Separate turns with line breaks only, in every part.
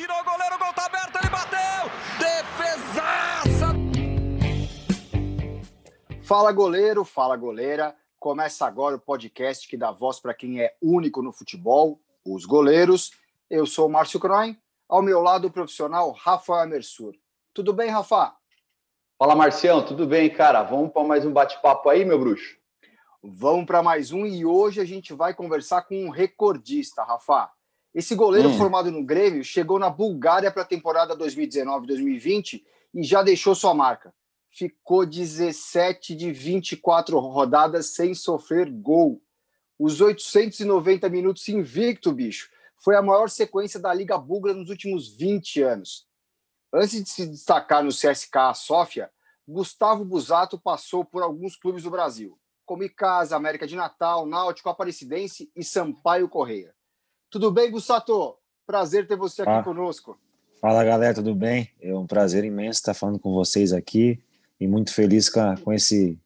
tirou o goleiro, o gol tá aberto, ele bateu! Defesaça!
Fala goleiro, fala goleira. Começa agora o podcast que dá voz para quem é único no futebol, os goleiros. Eu sou o Márcio Croin, ao meu lado o profissional Rafa Amersur. Tudo bem, Rafa?
Fala, Marcião, tudo bem, cara? Vamos para mais um bate-papo aí, meu bruxo?
Vamos para mais um e hoje a gente vai conversar com um recordista, Rafa. Esse goleiro hum. formado no Grêmio chegou na Bulgária para a temporada 2019-2020 e já deixou sua marca. Ficou 17 de 24 rodadas sem sofrer gol. Os 890 minutos invicto, bicho. Foi a maior sequência da Liga Búlgara nos últimos 20 anos. Antes de se destacar no CSKA Sofia, Gustavo Busato passou por alguns clubes do Brasil, como Icasa, América de Natal, Náutico, Aparecidense e Sampaio Correia. Tudo bem, Busato? Prazer ter você aqui ah. conosco.
Fala, galera, tudo bem? É um prazer imenso estar falando com vocês aqui e muito feliz com, com, esse,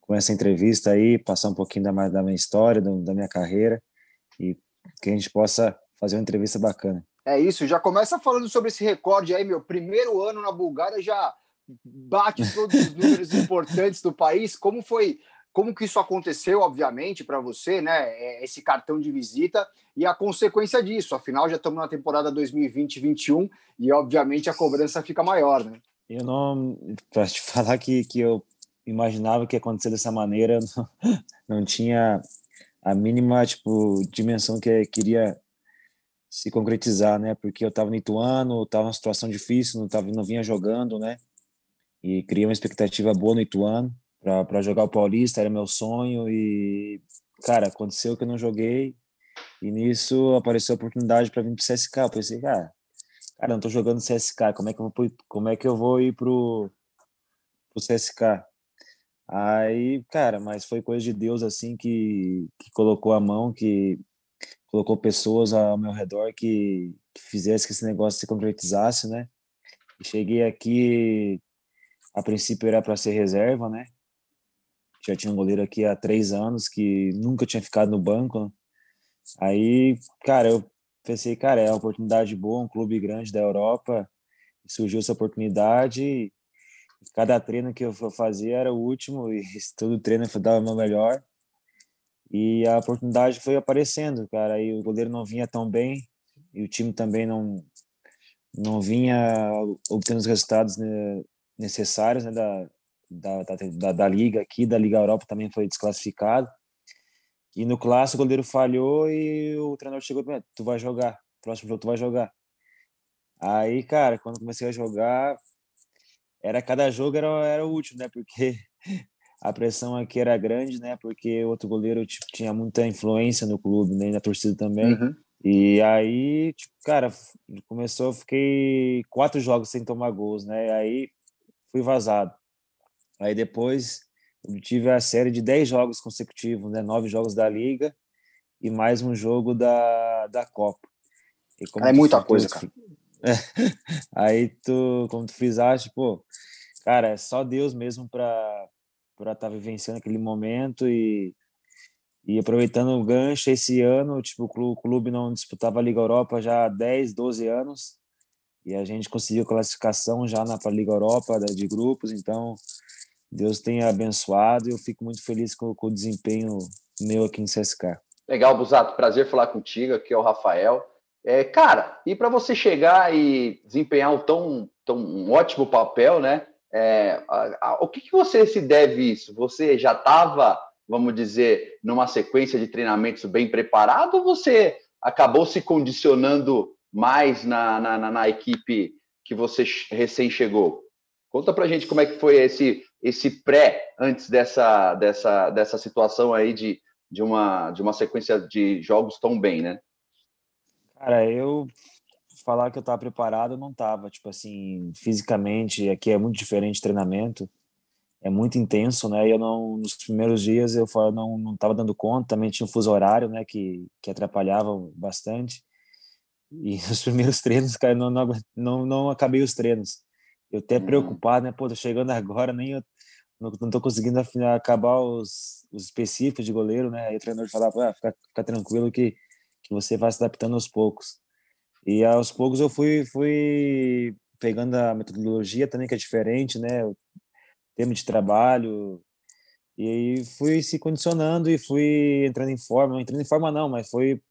com essa entrevista aí, passar um pouquinho da, da minha história, da minha carreira e que a gente possa fazer uma entrevista bacana.
É isso, já começa falando sobre esse recorde aí, meu. Primeiro ano na Bulgária já bate todos os números importantes do país. Como foi, como que isso aconteceu, obviamente, para você, né? É, esse cartão de visita e a consequência disso. Afinal, já estamos na temporada 2020-21 e, obviamente, a cobrança fica maior, né?
Eu não, para te falar que, que eu imaginava que ia acontecer dessa maneira, não, não tinha a mínima tipo dimensão que queria se concretizar, né? Porque eu estava no Ituano, estava numa situação difícil, não tava, não vinha jogando, né? E criei uma expectativa boa no Ituano para jogar o Paulista, era meu sonho e cara, aconteceu que eu não joguei e nisso apareceu a oportunidade para vir para o CSK. Eu pensei, cara, cara, não tô jogando CSK, como é que eu vou como é que eu vou ir pro pro CSK? Aí, cara, mas foi coisa de Deus assim que que colocou a mão que colocou pessoas ao meu redor que, que fizesse que esse negócio se concretizasse, né? Cheguei aqui, a princípio era para ser reserva, né? Já tinha um goleiro aqui há três anos que nunca tinha ficado no banco. Aí, cara, eu pensei, cara, é uma oportunidade boa, um clube grande da Europa. Surgiu essa oportunidade. Cada treino que eu fazia era o último e todo treino eu dava o meu melhor. E a oportunidade foi aparecendo, cara. E o goleiro não vinha tão bem e o time também não não vinha obtendo os resultados né, necessários né, da, da, da, da, liga aqui, da Liga Europa também foi desclassificado. E no clássico o goleiro falhou e o treinador chegou e Tu vai jogar, próximo jogo tu vai jogar. Aí, cara, quando comecei a jogar, era cada jogo era, era o último, né? Porque a pressão aqui era grande, né? Porque o outro goleiro tipo, tinha muita influência no clube, né? na torcida também. Uhum. E aí, tipo, cara, começou, fiquei quatro jogos sem tomar gols, né? Aí fui vazado. Aí depois eu tive a série de dez jogos consecutivos, né? Nove jogos da Liga e mais um jogo da, da Copa.
é muita tu, coisa, cara.
aí tu, como tu fizeste, pô, cara, é só Deus mesmo para para estar tá vivenciando aquele momento e e aproveitando o gancho esse ano, tipo, o clube não disputava a Liga Europa já há 10, 12 anos e a gente conseguiu classificação já na Liga Europa de grupos, então Deus tenha abençoado e eu fico muito feliz com, com o desempenho meu aqui em CSK.
Legal, Busato, prazer falar contigo, aqui é o Rafael. É, cara, e para você chegar e desempenhar um tão, tão um ótimo papel, né? É, a, a, o que, que você se deve isso? Você já estava, vamos dizer, numa sequência de treinamentos bem preparado ou você acabou se condicionando mais na, na, na equipe que você recém chegou? Conta pra gente como é que foi esse, esse pré antes dessa, dessa, dessa situação aí de, de, uma, de uma sequência de jogos tão bem, né?
Cara, eu falar que eu estava preparado, não estava. Tipo assim, fisicamente, aqui é muito diferente treinamento, é muito intenso, né? E eu não, nos primeiros dias eu não não estava dando conta. Também tinha um fuso horário, né? Que que atrapalhava bastante. E nos primeiros treinos, cara, não não não, não acabei os treinos. Eu até uhum. preocupado, né? Pô, tô chegando agora, nem eu não, tô conseguindo acabar os, os específicos de goleiro, né? Aí o treinador falava, ah, fica, fica tranquilo que que você vai se adaptando aos poucos. E aos poucos eu fui, fui pegando a metodologia também, que é diferente, né? O tema de trabalho. E aí fui se condicionando e fui entrando em forma. Não entrando em forma, não, mas foi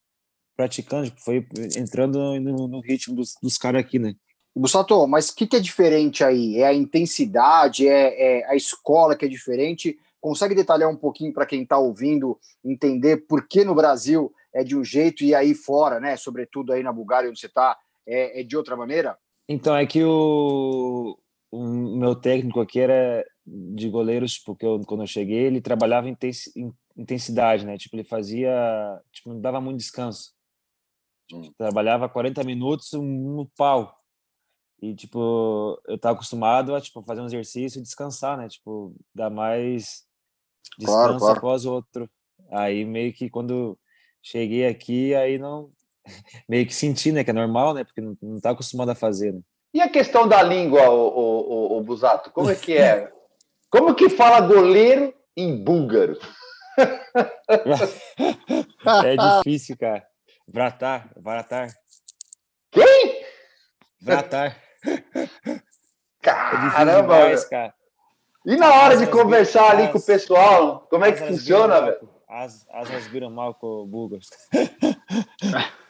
praticando, foi entrando no, no ritmo dos, dos caras aqui, né?
Bussato, mas o que, que, é diferente aí? É a intensidade? É, é, a escola que é diferente? Consegue detalhar um pouquinho para quem está ouvindo entender por que no Brasil é de um jeito e aí fora, né? Sobretudo aí na Bulgária, onde você está, é, é, de outra maneira?
Então, é que o, o meu técnico aqui era de goleiros, porque eu, quando eu cheguei, ele trabalhava em intensidade, né? Tipo, ele fazia. Tipo, não dava muito descanso. Tipo, trabalhava 40 minutos no pau. E, tipo, eu tava acostumado a, tipo, fazer um exercício e descansar, né? Tipo, dar mais descanso claro, claro. após outro. Aí, meio que quando cheguei aqui, aí não... Meio que senti, né? Que é normal, né? Porque não, não tá acostumado a fazer, né?
E a questão da língua, o, o, o, o Busato? Como é que é? Como que fala goleiro em búlgaro?
é difícil, cara. Vratar, Vratar.
Quem?
Vratar.
Caramba! É demais, cara. E na hora de conversar ali com o pessoal, como é que funciona, velho?
As, asas viram mal com o Bugas.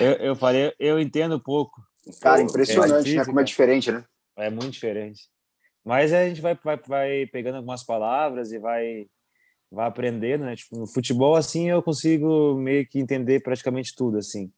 eu, eu falei, eu entendo pouco.
Cara, impressionante, é né? Como é diferente, né?
É muito diferente. Mas a gente vai, vai, vai pegando algumas palavras e vai, vai aprendendo, né? Tipo, no futebol, assim, eu consigo meio que entender praticamente tudo, assim.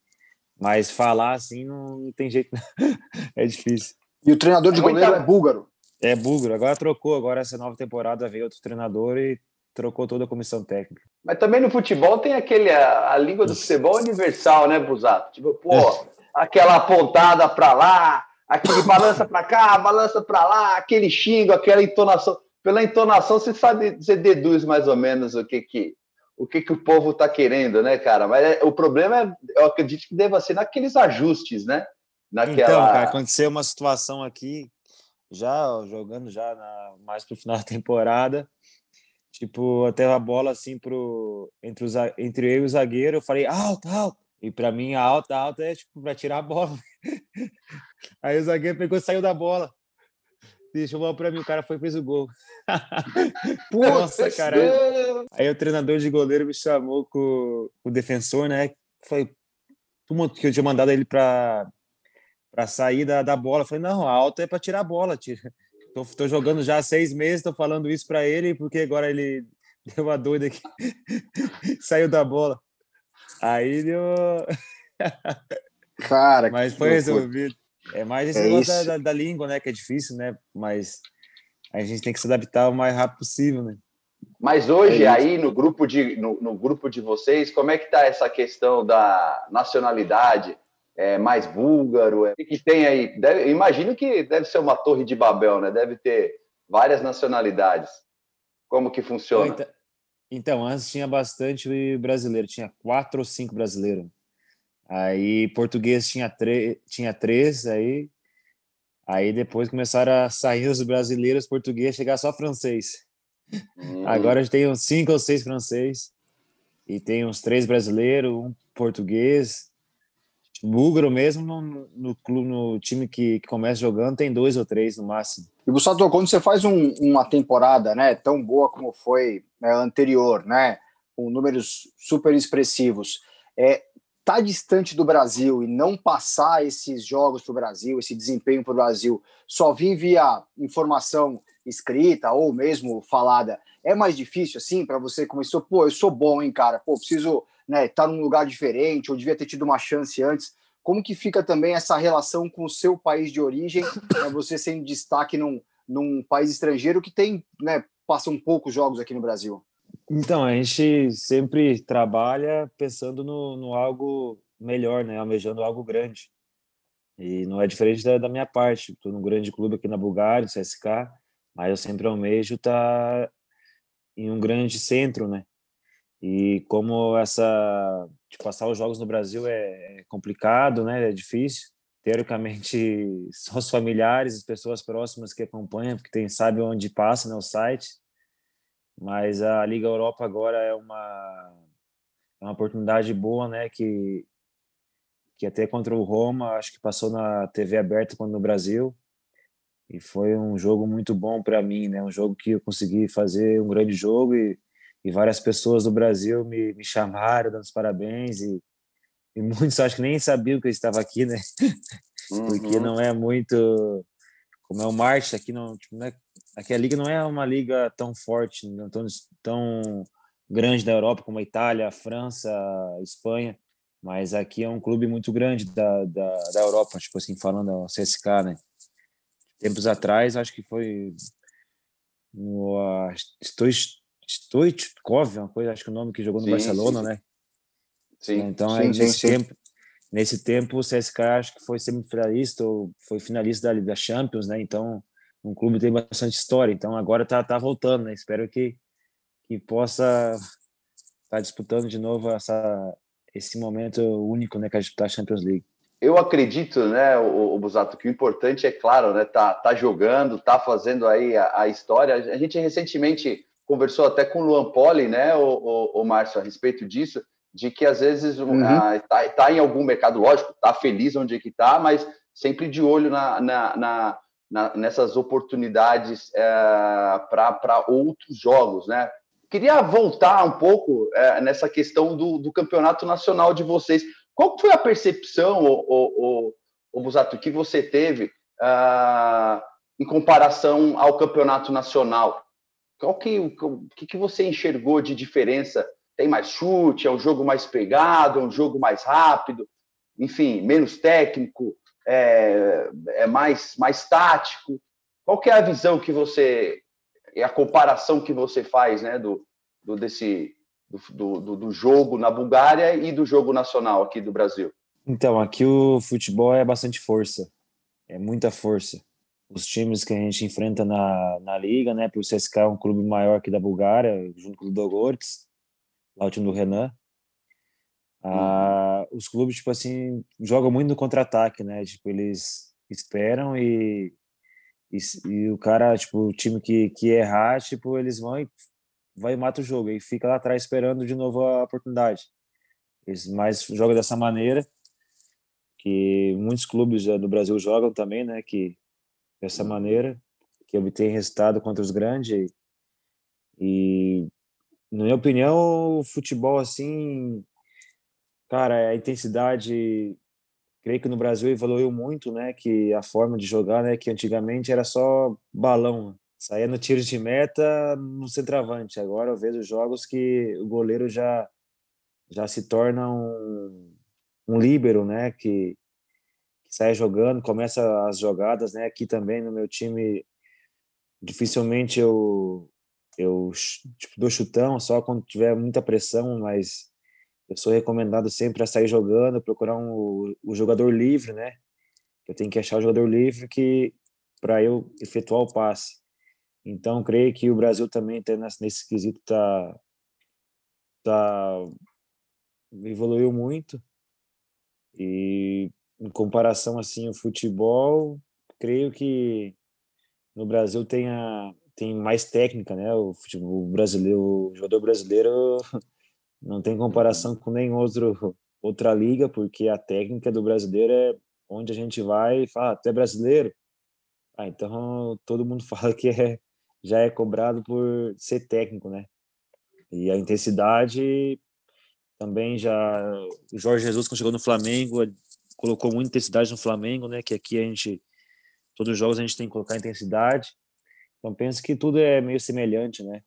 Mas falar assim não, não tem jeito, é difícil.
E o treinador de é goleiro muita... é búlgaro?
É búlgaro. Agora trocou, agora essa nova temporada veio outro treinador e trocou toda a comissão técnica.
Mas também no futebol tem aquele a, a língua do futebol universal, né, Busato? Tipo, pô, aquela pontada para lá, aquele balança para cá, balança para lá, aquele xingo, aquela entonação. Pela entonação você sabe, você deduz mais ou menos o que que o que, que o povo está querendo, né, cara? Mas é, o problema é, eu acredito que deva ser naqueles ajustes, né?
Naquela... Então, cara, aconteceu uma situação aqui, já jogando já na, mais pro final da temporada, tipo, até a bola assim pro, entre, os, entre eu e o zagueiro, eu falei, alto, alto. E para mim, alta, alta é tipo para tirar a bola. Aí o zagueiro pegou e saiu da bola. Deixa eu para mim, o cara foi e fez o gol. Nossa, cara. Aí o treinador de goleiro me chamou com o defensor, né? Foi que eu tinha mandado ele para para sair da, da bola. Eu falei, não, a alta é para tirar a bola. Tira. Tô, tô jogando já há seis meses, tô falando isso para ele, porque agora ele deu uma doida aqui. Saiu da bola. Aí deu.
Cara,
Mas foi resolvido. É mais esse é negócio da, da, língua, né? Que é difícil, né? Mas a gente tem que se adaptar o mais rápido possível, né?
Mas hoje, é aí no grupo, de, no, no, grupo de vocês, como é que tá essa questão da nacionalidade? É mais búlgaro? É, o que tem aí? Deve, imagino que deve ser uma torre de Babel, né? Deve ter várias nacionalidades. Como que funciona?
Então, então antes tinha bastante brasileiro, tinha quatro ou cinco brasileiros. Aí português tinha, tinha três, aí, aí depois começaram a sair os brasileiros português, chegar só francês. Uhum. Agora a gente tem uns cinco ou seis francês, e tem uns três brasileiros, um português, búlgaro mesmo, no, no, clube, no time que, que começa jogando, tem dois ou três no máximo.
E Gustavo, quando você faz um, uma temporada né, tão boa como foi né, anterior, né, com números super expressivos, é, estar tá distante do Brasil e não passar esses jogos para o Brasil, esse desempenho para o Brasil, só vir via informação escrita ou mesmo falada, é mais difícil assim para você começou, pô, eu sou bom, hein, cara, pô, preciso né, estar tá num lugar diferente, ou devia ter tido uma chance antes. Como que fica também essa relação com o seu país de origem, né, você sendo destaque num, num país estrangeiro que tem, né, passam poucos jogos aqui no Brasil?
Então, a gente sempre trabalha pensando no, no algo melhor, né? Almejando algo grande. E não é diferente da, da minha parte. Estou num grande clube aqui na Bulgária, no CSK, mas eu sempre almejo estar tá em um grande centro, né? E como essa de passar os jogos no Brasil é, é complicado, né? É difícil. Teoricamente, são os familiares, as pessoas próximas que acompanham, porque tem sabe onde passa, né? O site mas a Liga Europa agora é uma, é uma oportunidade boa, né? Que que até contra o Roma, acho que passou na TV aberta quando no Brasil. E foi um jogo muito bom para mim, né? Um jogo que eu consegui fazer um grande jogo e, e várias pessoas do Brasil me, me chamaram, dando os parabéns e, e muitos acho que nem sabiam que eu estava aqui, né? Uhum. Porque não é muito como é o Marte aqui não, tipo, não é, aqui a liga não é uma liga tão forte, não tão, tão grande da Europa como a Itália, a França, a Espanha, mas aqui é um clube muito grande da, da, da Europa, tipo assim, falando o CSK, né? Tempos atrás, acho que foi no uh, Stoichkov, uma coisa, acho que o nome que jogou no sim, Barcelona, sim. né?
Sim.
Então,
sim,
aí, nesse tempo, nesse tempo o CSK acho que foi semifinalista ou foi finalista da, da Champions, né? Então, um clube tem bastante história. Então, agora tá, tá voltando, né? Espero que, que possa estar tá disputando de novo essa, esse momento único, né? Que a gente tá Champions League.
Eu acredito, né, o, o Busato, que o importante é claro, né, tá, tá jogando, tá fazendo aí a, a história. A gente recentemente conversou até com o Luan Poli, né, o, o, o Márcio, a respeito disso de que às vezes uhum. ah, tá, tá em algum mercado, lógico, está feliz onde é que está, mas sempre de olho na, na, na, na nessas oportunidades é, para outros jogos, né? Queria voltar um pouco é, nessa questão do, do, campeonato nacional de vocês. Qual foi a percepção, o, Busato, que você teve uh, em comparação ao campeonato nacional? Qual que, o que, que você enxergou de diferença tem mais chute, é um jogo mais pegado, é um jogo mais rápido, enfim, menos técnico, é, é mais, mais tático. Qual que é a visão que você, a comparação que você faz né, do, do, desse, do, do, do jogo na Bulgária e do jogo nacional aqui do Brasil?
Então, aqui o futebol é bastante força, é muita força. Os times que a gente enfrenta na, na liga, né, por CSK é um clube maior que da Bulgária, junto com o Dogorets, lá o time do Renan. Ah, uhum. Os clubes, tipo assim, jogam muito no contra-ataque, né? Tipo, eles esperam e, e, e, o cara, tipo, o time que, que errar, tipo, eles vão e vai e mata o jogo e fica lá atrás esperando de novo a oportunidade. Eles mais jogam dessa maneira que muitos clubes do Brasil jogam também, né? Que dessa maneira que obtém resultado contra os grandes e, e na minha opinião, o futebol assim, cara, a intensidade, creio que no Brasil evoluiu muito, né? Que a forma de jogar, né? Que antigamente era só balão, saía no tiro de meta no centroavante. Agora eu vejo jogos que o goleiro já já se torna um, um líbero, né? Que, que sai jogando, começa as jogadas, né? Aqui também no meu time dificilmente eu eu tipo, dou chutão só quando tiver muita pressão, mas eu sou recomendado sempre a sair jogando, procurar um, o jogador livre, né? Eu tenho que achar o jogador livre que para eu efetuar o passe. Então, creio que o Brasil também tá nesse, nesse quesito tá tá evoluiu muito e em comparação assim o futebol, creio que no Brasil tenha tem mais técnica, né? O futebol brasileiro, o jogador brasileiro não tem comparação com nenhum outro outra liga, porque a técnica do brasileiro é onde a gente vai e fala, ah, tu é brasileiro? Ah, então todo mundo fala que é, já é cobrado por ser técnico, né? E a intensidade também já o Jorge Jesus quando chegou no Flamengo colocou muita intensidade no Flamengo, né? Que aqui a gente todos os jogos a gente tem que colocar intensidade então penso que tudo é meio semelhante, né?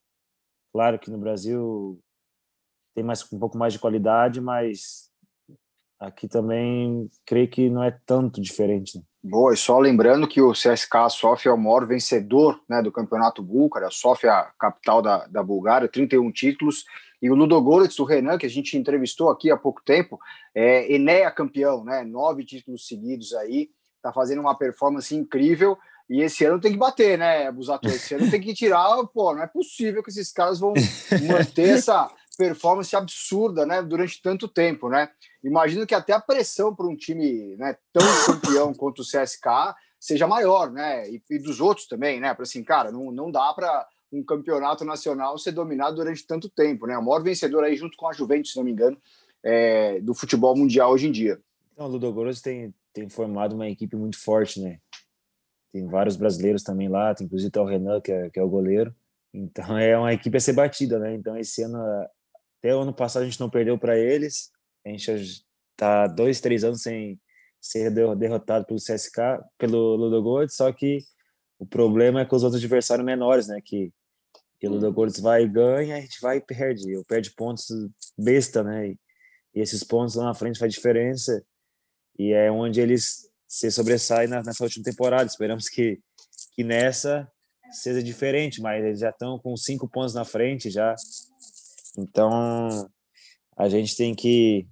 Claro que no Brasil tem mais um pouco mais de qualidade, mas aqui também creio que não é tanto diferente. Né?
Boa, e só lembrando que o CSK Sofia é o maior vencedor né, do campeonato búlgaro, a Sofia, capital da, da Bulgária, 31 títulos, e o Ludogorets, o Renan, que a gente entrevistou aqui há pouco tempo, é Enéa campeão, né, nove títulos seguidos aí, tá fazendo uma performance incrível, e esse ano tem que bater, né, Busato? Esse ano tem que tirar, pô, não é possível que esses caras vão manter essa performance absurda, né, durante tanto tempo, né? Imagino que até a pressão para um time, né, tão campeão quanto o CSK seja maior, né? E, e dos outros também, né? Para assim, cara, não, não dá para um campeonato nacional ser dominado durante tanto tempo, né? O maior vencedor aí junto com a Juventus, se não me engano, é, do futebol mundial hoje em dia.
Então, o Ludogorets tem, tem formado uma equipe muito forte, né? Tem vários brasileiros também lá, tem inclusive o Renan, que é, que é o goleiro. Então é uma equipe a ser batida, né? Então esse ano, até o ano passado a gente não perdeu para eles. A gente está dois, três anos sem ser derrotado pelo CSK, pelo Ludogorets, só que o problema é com os outros adversários menores, né? Que, que o uhum. Ludogorets vai e ganha, a gente vai e perde. Eu perde pontos besta, né? E, e esses pontos lá na frente faz diferença. E é onde eles se sobressaem nessa última temporada. Esperamos que, que nessa seja diferente, mas eles já estão com cinco pontos na frente já. Então a gente tem que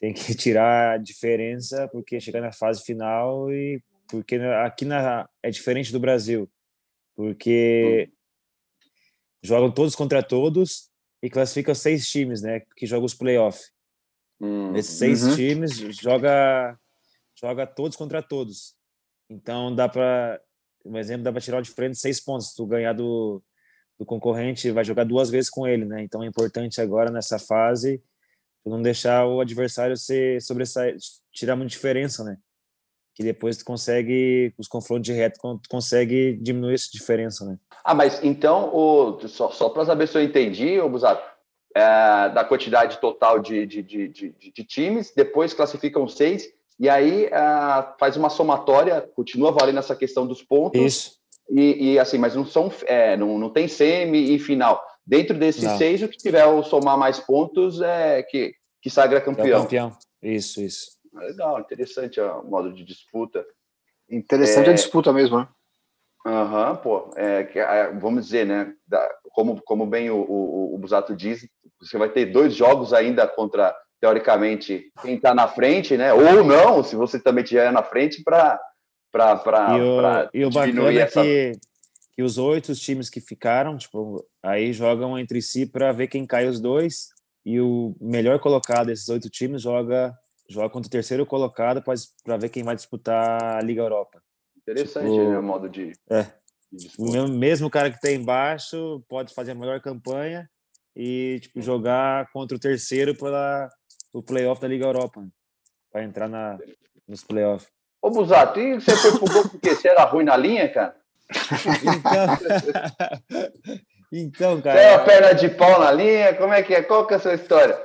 tem que tirar a diferença porque chegar na fase final e porque aqui na é diferente do Brasil porque jogam todos contra todos e classificam seis times, né? Que jogam os playoffs. Hum, Esses seis uhum. times joga joga todos contra todos. Então dá para um exemplo dá para tirar de frente seis pontos. Se tu ganhar do, do concorrente, vai jogar duas vezes com ele, né? Então é importante agora nessa fase não deixar o adversário se sobressair, tirar muita diferença, né? Que depois tu consegue, os confrontos de reto, tu consegue diminuir essa diferença, né?
Ah, mas então, o, só, só para saber se eu entendi, ô Busato, é, da quantidade total de, de, de, de, de times, depois classificam seis, e aí uh, faz uma somatória, continua valendo essa questão dos pontos.
Isso.
E, e assim, mas não são, é, não, não tem semi e final. Dentro desses não. seis, o que tiver o somar mais pontos é que, que sagra campeão.
É campeão. Isso, isso.
Legal, interessante o modo de disputa.
Interessante é... a disputa mesmo, né?
Aham, uhum, pô, é, é, vamos dizer, né? Da, como, como bem o, o, o Busato diz, você vai ter dois jogos ainda contra teoricamente, quem está na frente, né? Ou não, se você também estiver na frente, para
e o bacana é essa... que, que os oito times que ficaram, tipo, aí jogam entre si para ver quem cai os dois e o melhor colocado desses oito times joga joga contra o terceiro colocado para ver quem vai disputar a Liga Europa.
Interessante, tipo, né, o modo de,
é, de o mesmo cara que está embaixo pode fazer a melhor campanha e tipo jogar contra o terceiro pela o playoff da Liga Europa, né? para entrar na, nos playoffs.
Ô, Busato, e você foi pro gol porque você era ruim na linha, cara?
Então, então cara.
Você é a perna de pau na linha? Como é que é? Qual que é a sua história?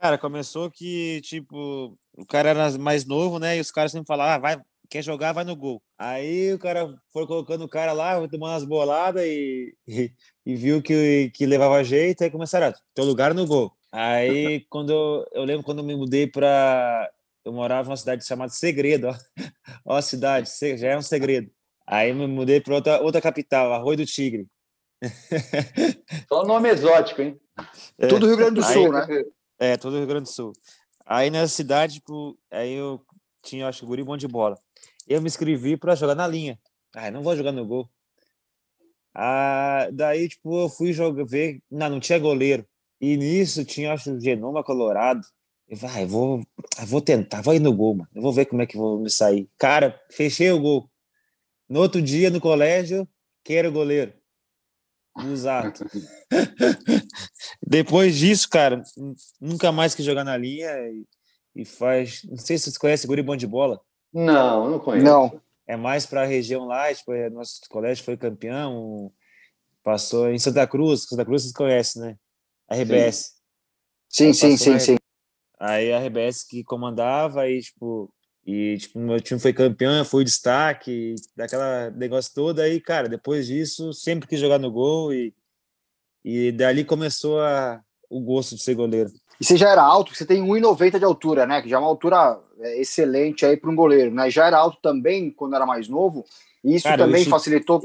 Cara, começou que, tipo, o cara era mais novo, né? E os caras sempre falavam, ah, vai, quer jogar, vai no gol. Aí o cara foi colocando o cara lá, foi tomando as boladas e, e, e, viu que, que levava jeito, aí começaram, ah, teu lugar no gol. Aí, quando eu, eu lembro quando eu me mudei para. Eu morava numa cidade chamada Segredo, ó, ó a cidade, já é um segredo. Aí eu me mudei para outra, outra capital, Arroio do Tigre.
Só nome exótico, hein?
É, tudo Rio Grande do Sul, aí, né?
É, tudo Rio Grande do Sul. Aí nessa cidade, tipo, aí eu tinha, acho guri bom de bola. Eu me inscrevi para jogar na linha. Ah, não vou jogar no gol. Ah, daí, tipo, eu fui jogar, ver, não, não tinha goleiro. E nisso tinha, acho, o Genoma Colorado. Vai, vou, vou tentar, vou ir no gol, mano. Eu vou ver como é que vou me sair. Cara, fechei o gol. No outro dia, no colégio, quem era o goleiro? Exato. Depois disso, cara, nunca mais quis jogar na linha e, e faz. Não sei se vocês conhecem Guri Bom de Bola.
Não, não conheço.
Não.
É mais para a região lá, tipo, é, nosso colégio foi campeão, passou em Santa Cruz, Santa Cruz vocês conhecem, né? RBS.
Sim, sim, sim, sim.
Aí a RBS que comandava e, tipo, e, tipo, meu time foi campeão, foi destaque, daquela negócio todo. Aí, cara, depois disso, sempre quis jogar no gol e, e dali começou a, o gosto de ser goleiro.
E você já era alto, você tem 1,90 de altura, né? Que já é uma altura é, excelente aí para um goleiro, né? Já era alto também quando era mais novo, e isso cara, também facilitou.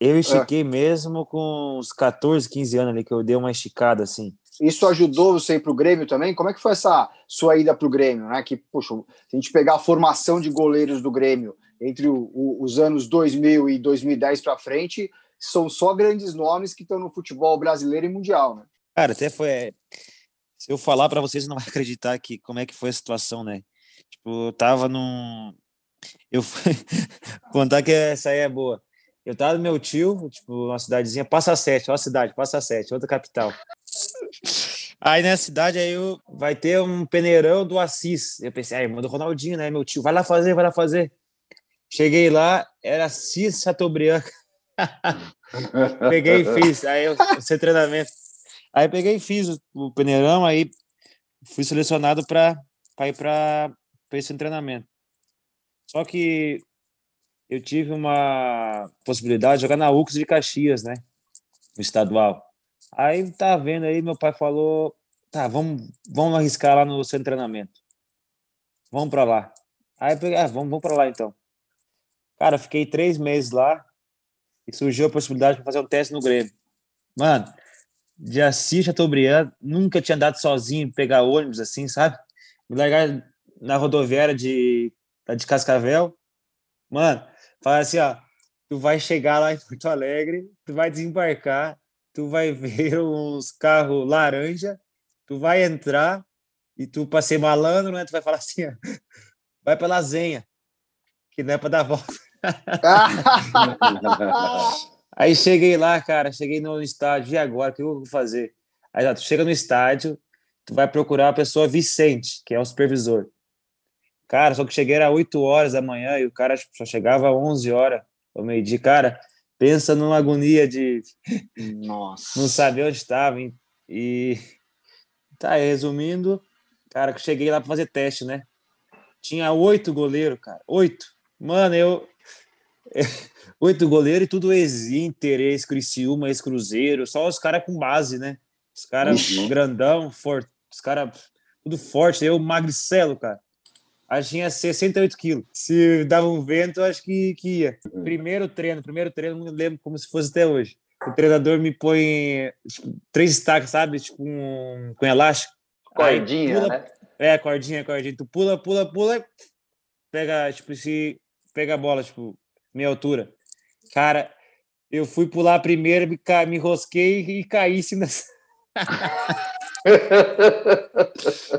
Eu é. estiquei é. mesmo com uns 14, 15 anos ali, que eu dei uma esticada assim.
Isso ajudou você ir para o Grêmio também? Como é que foi essa sua ida para o Grêmio? Né? Que, poxa, se a gente pegar a formação de goleiros do Grêmio entre o, o, os anos 2000 e 2010 para frente, são só grandes nomes que estão no futebol brasileiro e mundial, né?
Cara, até foi. É, se eu falar para vocês, não vai acreditar que como é que foi a situação, né? Tipo, eu tava num. Eu fui contar que essa aí é boa. Eu tava do meu tio, tipo, uma cidadezinha, Passa Sete, uma cidade, Passa Sete, outra capital. Aí nessa cidade aí eu, vai ter um peneirão do Assis. Eu pensei, ah, irmão Ronaldinho, né? Meu tio, vai lá fazer, vai lá fazer. Cheguei lá, era Assis Chateaubriand. peguei e fiz. Aí eu, sem treinamento. Aí peguei e fiz o, o peneirão, aí fui selecionado para ir para esse treinamento. Só que eu tive uma possibilidade de jogar na UX de Caxias, né? No estadual. Aí tá vendo aí, meu pai falou: tá, vamos, vamos arriscar lá no seu treinamento. Vamos para lá. Aí eu peguei, ah, vamos, vamos para lá então. Cara, fiquei três meses lá e surgiu a possibilidade de fazer um teste no Grêmio. Mano, de Assis Chateaubriand, nunca tinha andado sozinho, pegar ônibus assim, sabe? Me largar na rodoviária de, de Cascavel. Mano, fala assim, ó, tu vai chegar lá em Porto Alegre, tu vai desembarcar, tu vai ver uns carros laranja, tu vai entrar e tu, para ser malandro, né, tu vai falar assim, ó, vai pra Lazenha, que não é para dar volta. Aí cheguei lá, cara, cheguei no estádio, e agora, o que eu vou fazer? Aí tu chega no estádio, tu vai procurar a pessoa Vicente, que é o supervisor. Cara, só que cheguei era 8 horas da manhã e o cara só chegava às 11 horas, ao meio-dia. Cara, pensa numa agonia de
Nossa.
não saber onde estava. E tá, resumindo, cara, que cheguei lá para fazer teste, né? Tinha oito goleiros, cara, oito. Mano, eu oito goleiros e tudo ex-Inter, ex-Criciúma, ex-Cruzeiro, só os caras com base, né? Os caras uhum. grandão, forte, os caras tudo forte, eu magricelo, cara acho que tinha 68 quilos. Se dava um vento, acho que, que ia. Primeiro treino, primeiro treino, não lembro como se fosse até hoje. O treinador me põe tipo, três estacas, sabe? Tipo, um, com elástico.
Cordinha,
pula,
né?
É, cordinha, cordinha. Tu pula, pula, pula, pega, tipo, se pega a bola, tipo, minha altura. Cara, eu fui pular primeiro, me, me enrosquei e caí assim nessa.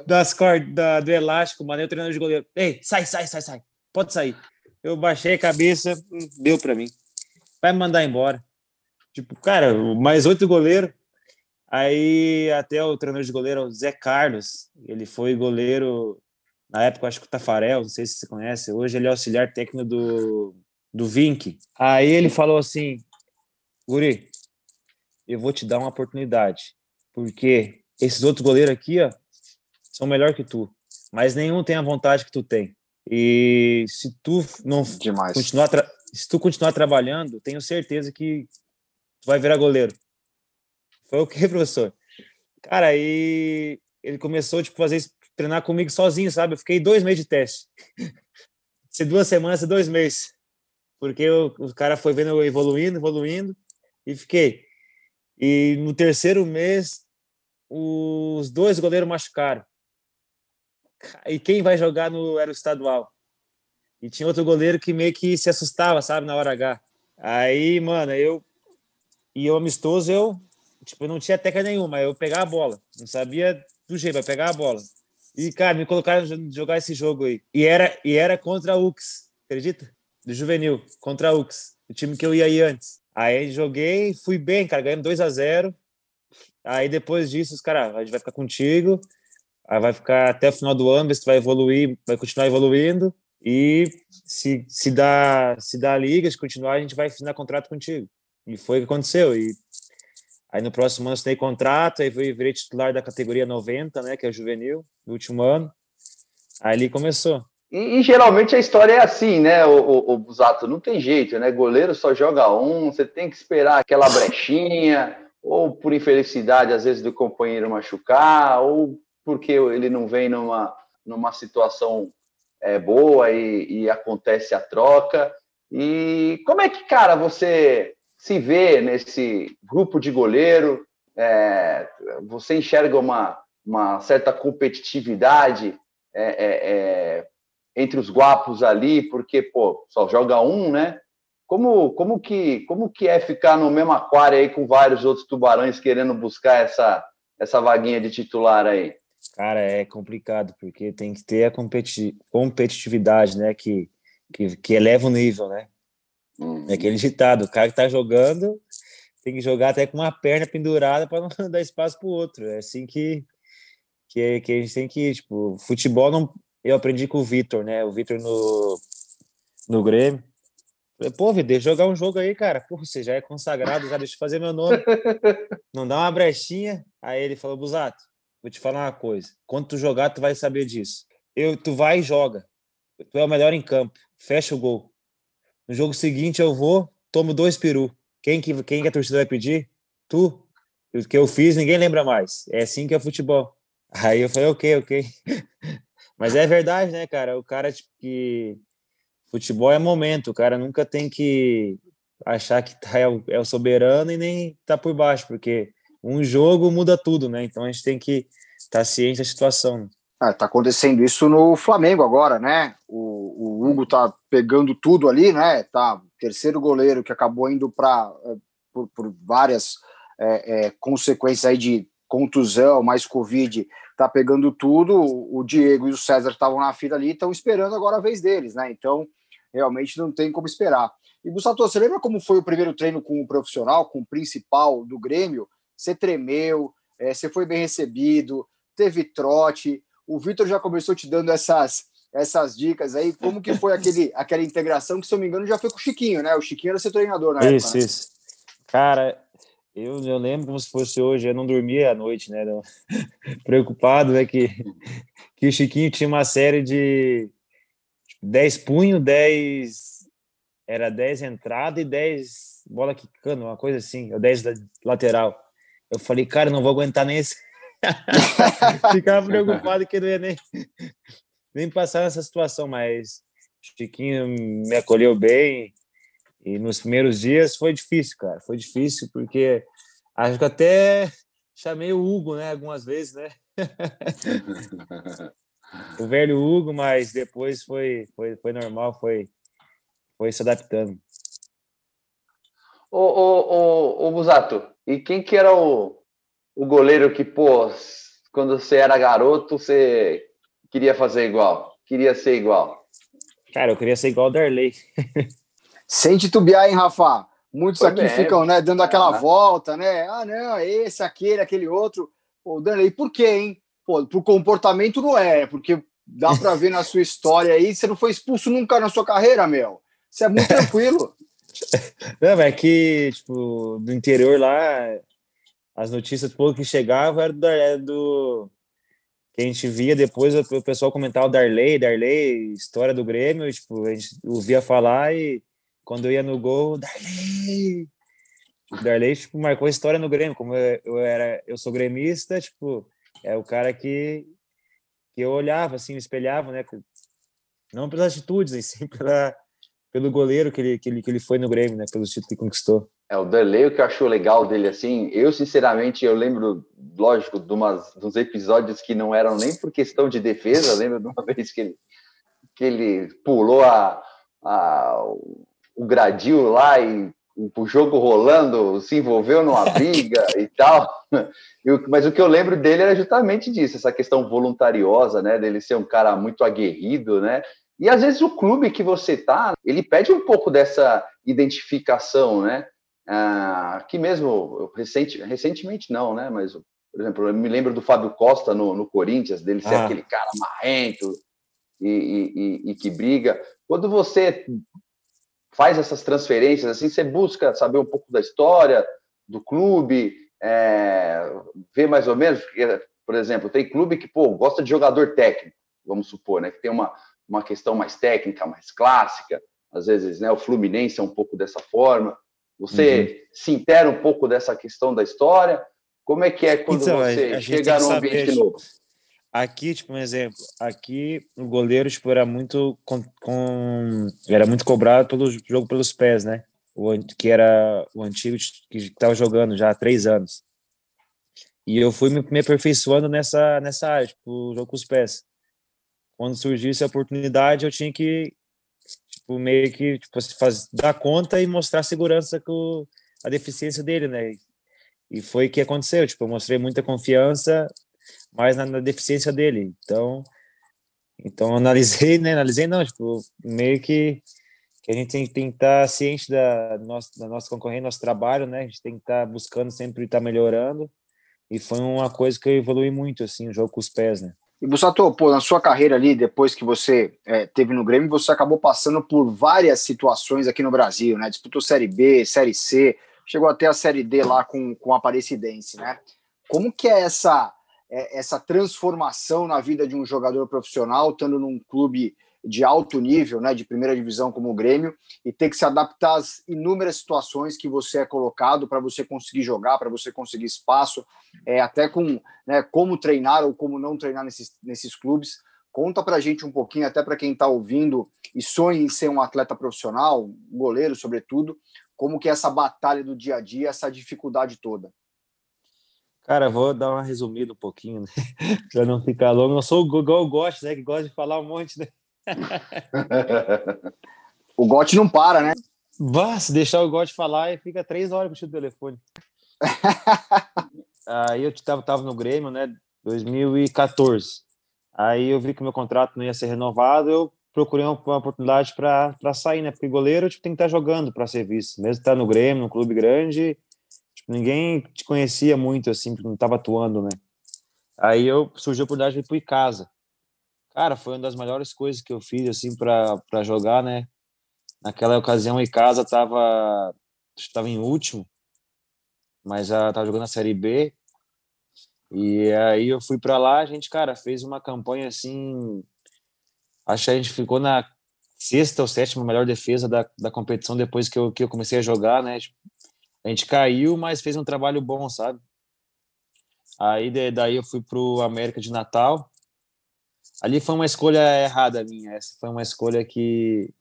Das cordas da, do elástico, mandei o treinador de goleiro. Ei, sai, sai, sai, sai. Pode sair. Eu baixei a cabeça, deu para mim. Vai me mandar embora. Tipo, cara, mais oito goleiros. Aí até o treinador de goleiro, o Zé Carlos, ele foi goleiro na época, acho que o Tafarel, não sei se você conhece. Hoje ele é auxiliar técnico do, do Vink. Aí ele falou assim: Guri, eu vou te dar uma oportunidade, porque esses outros goleiros aqui, ó, são melhor que tu, mas nenhum tem a vontade que tu tem. E se tu não
Demais.
continuar se tu continuar trabalhando, tenho certeza que tu vai virar goleiro. Foi o que, professor? Cara, aí ele começou tipo fazer treinar comigo sozinho, sabe? Eu fiquei dois meses de teste. Se duas semanas, dois meses. Porque o, o cara foi vendo eu evoluindo, evoluindo, e fiquei. E no terceiro mês, os dois goleiros machucaram. E quem vai jogar no era o estadual? E tinha outro goleiro que meio que se assustava, sabe, na hora H. Aí, mano, eu e eu amistoso, eu tipo, eu não tinha técnica nenhuma, eu pegar a bola, não sabia do jeito, vai pegar a bola. E cara, me colocaram jogar esse jogo aí. E era e era contra a UX, acredita? Do juvenil, contra a UX, o time que eu ia aí antes. Aí joguei, fui bem, cara, ganhando 2 a 0 Aí depois disso, os caras, a gente vai ficar contigo, aí vai ficar até o final do ano, você vai evoluir, vai continuar evoluindo, e se, se, dá, se dá a liga, se continuar, a gente vai assinar contrato contigo. E foi o que aconteceu. E aí no próximo ano assinei contrato, aí virei titular da categoria 90, né, que é juvenil, no último ano. Aí ali começou.
E, e, geralmente a história é assim, né, o, Busato? Não tem jeito, né? Goleiro só joga um, você tem que esperar aquela brechinha ou por infelicidade, às vezes, do companheiro machucar, ou porque ele não vem numa, numa situação é, boa e, e acontece a troca. E como é que, cara, você se vê nesse grupo de goleiro? É, você enxerga uma, uma certa competitividade é, é, é entre os guapos ali, porque, pô, só joga um, né? Como, como, que, como que é ficar no mesmo aquário aí com vários outros tubarões querendo buscar essa, essa vaguinha de titular aí?
Cara, é complicado, porque tem que ter a competitividade, né? Que, que, que eleva o nível, né? Uhum. É aquele ditado, o cara que tá jogando tem que jogar até com uma perna pendurada para não dar espaço para o outro. É assim que, que, que a gente tem que, tipo, futebol não. Eu aprendi com o Vitor, né? O Vitor no, no Grêmio. Falei, pô, Vitor, deixa eu jogar um jogo aí, cara. Pô, você já é consagrado, já deixa eu fazer meu nome. Não dá uma brechinha. Aí ele falou, Busato, vou te falar uma coisa. Quando tu jogar, tu vai saber disso. Eu, tu vai e joga. Tu é o melhor em campo. Fecha o gol. No jogo seguinte eu vou, tomo dois peru. Quem que, quem que a torcida vai pedir? Tu. O que eu fiz, ninguém lembra mais. É assim que é futebol. Aí eu falei, ok, ok. Mas é verdade, né, cara? O cara, tipo, que futebol é momento. O cara nunca tem que achar que tá, é, o, é soberano e nem tá por baixo, porque um jogo muda tudo, né? Então a gente tem que estar tá ciente da situação.
É, tá acontecendo isso no Flamengo agora, né? O, o Hugo tá pegando tudo ali, né? Tá terceiro goleiro que acabou indo para é, por, por, várias é, é, consequências aí de contusão, mais Covid, tá pegando tudo. O Diego e o César estavam na fila ali, estão esperando agora a vez deles, né? Então, realmente não tem como esperar. E Gustavo, você lembra como foi o primeiro treino com o profissional, com o principal do Grêmio? Você tremeu, é, você foi bem recebido, teve trote o Vitor já começou te dando essas, essas dicas aí. Como que foi aquele, aquela integração que, se eu não me engano, já foi com o Chiquinho, né? O Chiquinho era seu treinador na
isso, época. Isso, né? isso. Cara, eu, eu lembro como se fosse hoje, eu não dormia à noite, né? Preocupado, né? Que, que o Chiquinho tinha uma série de 10 punho, 10. Era 10 entrada e 10 bola quicando, uma coisa assim, ou 10 lateral. Eu falei, cara, não vou aguentar nem esse Ficava preocupado que não ia nem, nem passar nessa situação, mas Chiquinho me acolheu bem e nos primeiros dias foi difícil, cara. Foi difícil porque acho que até chamei o Hugo, né, algumas vezes, né? o velho Hugo, mas depois foi foi, foi normal, foi foi se adaptando.
Ô, ô, ô, ô Busato, e quem que era o, o goleiro que, pô, quando você era garoto, você queria fazer igual, queria ser igual?
Cara, eu queria ser igual o Darley.
Sem titubear, hein, Rafa? Muitos Foi aqui bem. ficam, né, dando aquela ah. volta, né? Ah, não, é esse, aquele, aquele outro. Pô, Darley, por quê, hein? Pô, pro comportamento não é, porque dá para ver na sua história aí, você não foi expulso nunca na sua carreira, meu. Você é muito tranquilo.
Não, é que, tipo, do interior lá, as notícias pouco que chegavam era do, era do que a gente via depois o pessoal comentava o Darley, Darley, história do Grêmio, tipo, a gente ouvia falar e quando eu ia no gol, Darley, o Darley tipo, marcou história no Grêmio, como eu, eu, era, eu sou gremista, tipo, é o cara que que eu olhava assim, espelhava, né, não pelas atitudes, assim, pela pelo goleiro que ele, que ele que ele foi no Grêmio, né, pelo título que conquistou.
É, o Darley, o que eu acho legal dele, assim, eu, sinceramente, eu lembro, lógico, de umas, dos episódios que não eram nem por questão de defesa, lembro de uma vez que ele, que ele pulou a, a, o gradil lá e o jogo rolando, se envolveu numa briga e tal. Eu, mas o que eu lembro dele era justamente disso, essa questão voluntariosa, né, dele ser um cara muito aguerrido, né, e às vezes o clube que você tá, ele pede um pouco dessa identificação, né, ah, aqui mesmo, recente, recentemente não, né? Mas, por exemplo, eu me lembro do Fábio Costa no, no Corinthians, dele ser ah. aquele cara marrento e, e, e, que briga. Quando você faz essas transferências, assim, você busca saber um pouco da história do clube, é, ver mais ou menos, porque, por exemplo, tem clube que, pô, gosta de jogador técnico, vamos supor, né? Que tem uma, uma questão mais técnica, mais clássica, às vezes, né? O Fluminense é um pouco dessa forma. Você uhum. se intera um pouco dessa questão da história? Como é que é quando então, você chega num ambiente novo?
Aqui, tipo, um exemplo, aqui o goleiro tipo, era muito com, com era muito cobrado pelo jogo pelos pés, né? O, que era o antigo que estava jogando já há três anos. E eu fui me, aperfeiçoando nessa, nessa área, tipo, o jogo com os pés. Quando surgiu essa oportunidade, eu tinha que tipo, meio que tipo, faz, dar conta e mostrar a segurança com a deficiência dele, né? E foi o que aconteceu, tipo, eu mostrei muita confiança, mas na, na deficiência dele. Então, então analisei, né? Analisei não, tipo, meio que, que a gente tem, que estar ciente da nossa, da nossa concorrente, nosso trabalho, né? A gente tem que estar buscando sempre estar melhorando. E foi uma coisa que eu evolui muito, assim, o jogo com os pés, né?
E Bussato, pô, na sua carreira ali, depois que você é, teve no Grêmio, você acabou passando por várias situações aqui no Brasil, né? Disputou Série B, Série C, chegou até a Série D lá com, com a Aparecidense, né? Como que é essa, essa transformação na vida de um jogador profissional, estando num clube de alto nível, né, de primeira divisão como o Grêmio, e ter que se adaptar às inúmeras situações que você é colocado para você conseguir jogar, para você conseguir espaço, é, até com né, como treinar ou como não treinar nesses, nesses clubes. Conta para a gente um pouquinho, até para quem está ouvindo e sonha em ser um atleta profissional, goleiro sobretudo, como que é essa batalha do dia a dia, essa dificuldade toda.
Cara, vou dar uma resumida um pouquinho, né? para não ficar longo. Eu sou igual o Gosto, né? Que gosta de falar um monte, né?
o Gotti não para, né?
Bah, se deixar o Gotti falar, fica três horas com o telefone. Aí eu tava, tava no Grêmio, né? 2014. Aí eu vi que meu contrato não ia ser renovado, eu procurei uma, oportunidade para sair, né? Porque goleiro tipo, tem que estar tá jogando para ser visto. Mesmo estar tá no Grêmio, num clube grande, ninguém te conhecia muito, assim, não estava atuando, né? Aí eu surgiu a oportunidade de ir para o casa. Cara, foi uma das melhores coisas que eu fiz, assim, para jogar, né? Naquela ocasião, o Icasa tava, estava em último, mas já tava jogando a Série B. E aí eu fui para lá, a gente, cara, fez uma campanha assim. Acho que a gente ficou na sexta ou sétima melhor defesa da, da competição depois que eu, que eu comecei a jogar, né? A gente caiu, mas fez um trabalho bom, sabe? Aí daí eu fui pro América de Natal, ali foi uma escolha errada minha. Essa foi uma escolha que,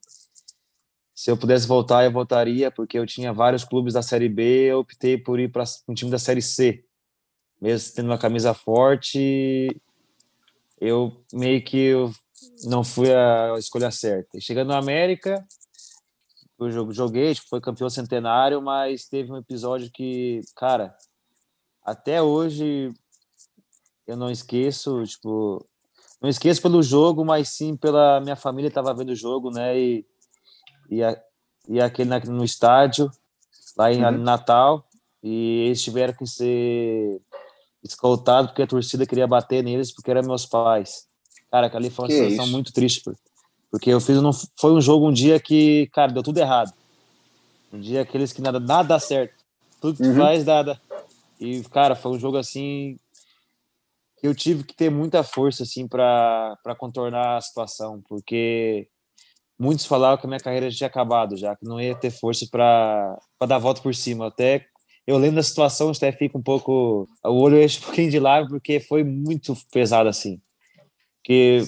se eu pudesse voltar, eu voltaria, porque eu tinha vários clubes da Série B, eu optei por ir para um time da Série C. Mesmo tendo uma camisa forte, eu meio que eu não fui a escolha certa. E chegando na América, eu joguei, foi campeão centenário, mas teve um episódio que, cara, até hoje eu não esqueço, tipo, não esqueço pelo jogo, mas sim pela minha família estava vendo o jogo, né? E, e, a, e aquele na, no estádio, lá em uhum. Natal, e eles tiveram que ser escoltados porque a torcida queria bater neles porque eram meus pais. Cara, ali foi uma que situação isso? muito triste, porque eu fiz, não foi um jogo um dia que, cara, deu tudo errado. Um dia aqueles que nada, nada dá certo. Tudo que uhum. faz, nada. E, cara, foi um jogo assim eu tive que ter muita força assim para contornar a situação, porque muitos falavam que a minha carreira tinha acabado, já que não ia ter força para dar a volta por cima. Até eu lembro da situação, até fica um pouco o olho enche um pouquinho de lado porque foi muito pesado assim. Que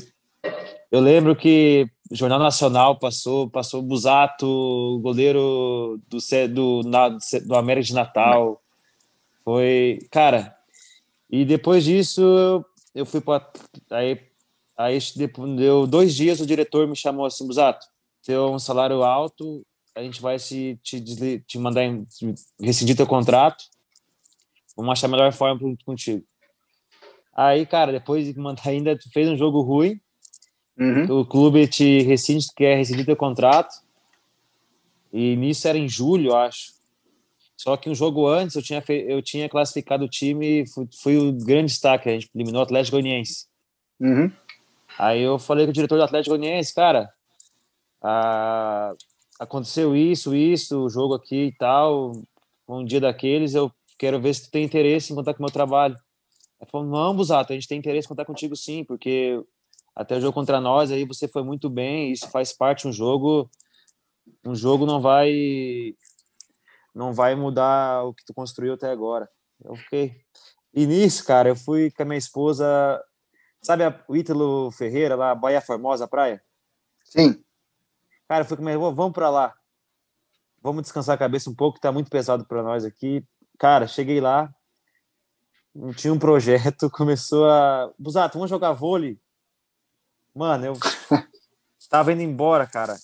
eu lembro que o Jornal Nacional passou, passou Busato, goleiro do do, do América de Natal. Foi, cara, e depois disso, eu fui para. Aí, aí deu dois dias, o diretor me chamou assim: Busato, tem um salário alto, a gente vai se te, te mandar rescindir teu contrato, vamos achar a melhor forma contigo. Aí, cara, depois de mandar ainda, fez um jogo ruim, uhum. o clube te rescinde, quer rescindir teu contrato, e nisso era em julho, acho. Só que um jogo antes eu tinha, eu tinha classificado o time, fui, fui o grande destaque, a gente eliminou o Atlético Goianiense. Uhum. Aí eu falei com o diretor do Atlético Goianiense, cara, ah, aconteceu isso, isso, o jogo aqui e tal, um dia daqueles, eu quero ver se tu tem interesse em contar com o meu trabalho. Ele falou, não, Busato, a gente tem interesse em contar contigo sim, porque até o jogo contra nós aí você foi muito bem, isso faz parte um jogo, um jogo não vai não vai mudar o que tu construiu até agora. Eu fiquei. E nisso, cara, eu fui com a minha esposa. Sabe a, o Ítalo Ferreira lá, Baía Formosa, praia?
Sim.
Cara, eu fui com a minha irmã, vamos para lá. Vamos descansar a cabeça um pouco, que tá muito pesado para nós aqui. Cara, cheguei lá, tinha um projeto, começou a. Busato, vamos jogar vôlei? Mano, eu tava indo embora, cara.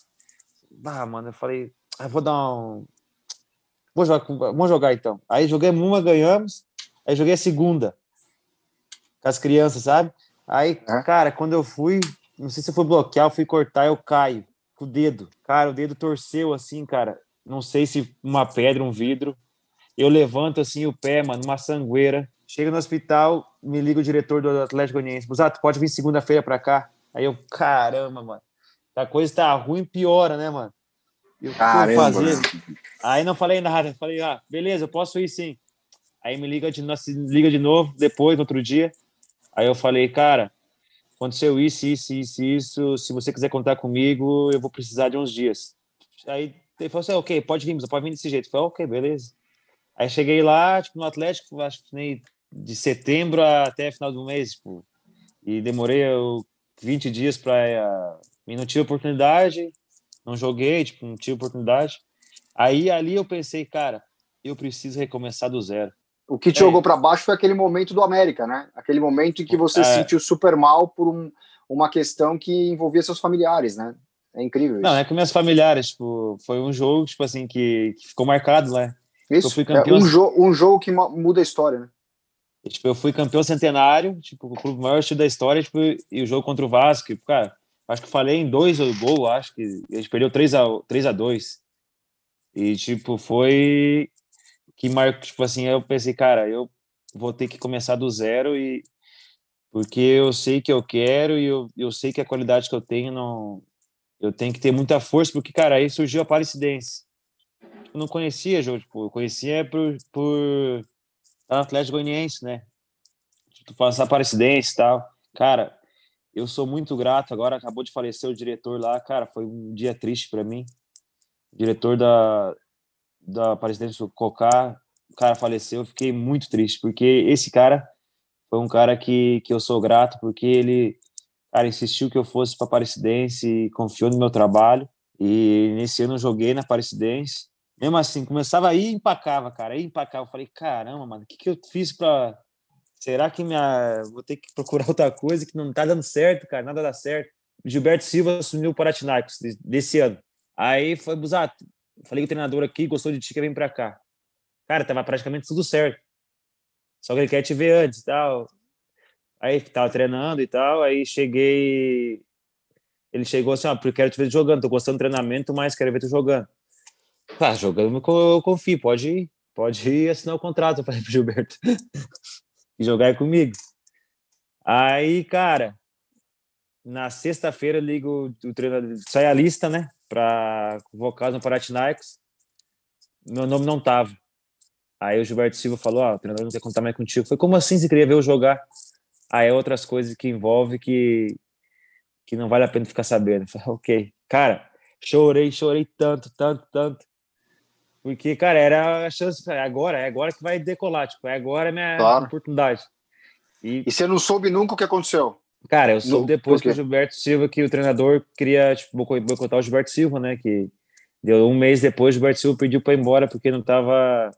Ah, mano, eu falei, eu vou dar um, Vou jogar, vamos jogar então. Aí joguei uma, ganhamos. Aí joguei a segunda. Com as crianças, sabe? Aí, é. cara, quando eu fui, não sei se eu fui bloquear, eu fui cortar, eu caio. com o dedo. Cara, o dedo torceu assim, cara. Não sei se uma pedra, um vidro. Eu levanto assim o pé, mano, uma sangueira. Chega no hospital, me liga o diretor do Atlético Goianiense. Busato, pode vir segunda-feira pra cá? Aí eu, caramba, mano. A coisa tá ruim, piora, né, mano?
Eu, caramba, fazer?
Aí não falei nada. Falei, ah, beleza, eu posso ir sim. Aí me liga de, liga de novo, depois, no outro dia. Aí eu falei, cara, aconteceu isso, isso, isso, isso. Se você quiser contar comigo, eu vou precisar de uns dias. Aí ele falou assim, ok, pode vir, você pode vir desse jeito. Eu falei, ok, beleza. Aí cheguei lá, tipo, no Atlético, acho que de setembro até final do mês, tipo, e demorei 20 dias para e não tive oportunidade, não joguei, tipo, não tive oportunidade. Aí ali eu pensei, cara, eu preciso recomeçar do zero.
O que te é. jogou para baixo foi aquele momento do América, né? Aquele momento em que você é. se sentiu super mal por um, uma questão que envolvia seus familiares, né? É incrível.
Isso. Não, é com meus familiares, tipo, foi um jogo, tipo assim, que, que ficou marcado, né?
Isso, eu fui campeão... é um, jo um jogo que muda a história, né?
E, tipo, eu fui campeão centenário, tipo, o clube maior da história, tipo, e o jogo contra o Vasco, tipo, cara, acho que falei em dois gols, acho que a gente perdeu 3 a 3 a 2. E tipo, foi que marcou, tipo assim, eu pensei, cara, eu vou ter que começar do zero e porque eu sei que eu quero e eu, eu sei que a qualidade que eu tenho não eu tenho que ter muita força, porque cara, aí surgiu a Aparecidense. Eu não conhecia tipo, eu conhecia por por Atlético Goianiense, né? Tu faz Aparecidense e tal. Cara, eu sou muito grato. Agora acabou de falecer o diretor lá, cara, foi um dia triste para mim. O diretor da da Aparecidense do Cocá, o cara faleceu, eu fiquei muito triste, porque esse cara foi um cara que, que eu sou grato, porque ele, cara, insistiu que eu fosse para Aparecidense, confiou no meu trabalho, e nesse ano eu joguei na Aparecidense. Mesmo assim, começava aí e empacava, cara, aí empacava. Eu falei, caramba, mano, o que, que eu fiz para Será que minha. Vou ter que procurar outra coisa que não tá dando certo, cara, nada dá certo. Gilberto Silva assumiu o Paratinacos desse ano. Aí foi, Busato, falei com o treinador aqui, gostou de ti, que vem para cá. Cara, tava praticamente tudo certo. Só que ele quer te ver antes e tal. Aí tava treinando e tal, aí cheguei. Ele chegou assim, ó, ah, quero te ver jogando, tô gostando do treinamento, mas quero ver tu jogando. Ah, jogando eu confio, pode ir, pode ir assinar o contrato, eu falei pro Gilberto. e jogar comigo. Aí, cara, na sexta-feira ligo o treinador, sai a lista, né? para convocar no Paratinaicos, meu nome não tava. Aí o Gilberto Silva falou: ah, o treinador não quer contar mais contigo. Foi como assim você queria ver eu jogar? Aí é outras coisas que envolve que, que não vale a pena ficar sabendo. falei, ok. Cara, chorei, chorei tanto, tanto, tanto. Porque, cara, era a chance. É agora, é agora que vai decolar. Tipo, é agora a minha claro. oportunidade.
E... e você não soube nunca o que aconteceu?
Cara, eu soube depois que o Gilberto Silva, que o treinador queria tipo, boicotar o Gilberto Silva, né? Que deu um mês depois, o Gilberto Silva pediu para ir embora porque não tava,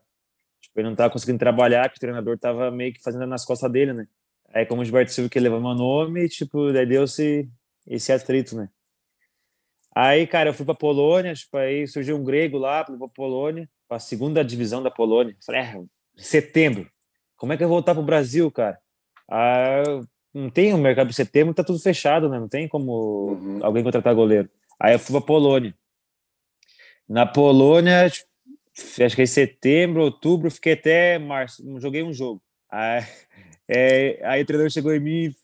tipo, ele não tava conseguindo trabalhar, que o treinador tava meio que fazendo nas costas dele, né? Aí, como o Gilberto Silva que levou meu nome, tipo, daí deu-se esse atrito, né? Aí, cara, eu fui para Polônia, tipo, aí surgiu um grego lá, para Polônia, para a segunda divisão da Polônia. Falei, é, setembro. Como é que eu vou voltar pro Brasil, cara? Aí não tem o um mercado de setembro, tá tudo fechado, né? Não tem como uhum. alguém contratar goleiro. Aí eu fui pra Polônia. Na Polônia, tipo, acho que em setembro, outubro, fiquei até março, joguei um jogo. Aí, é, aí o treinador chegou em mim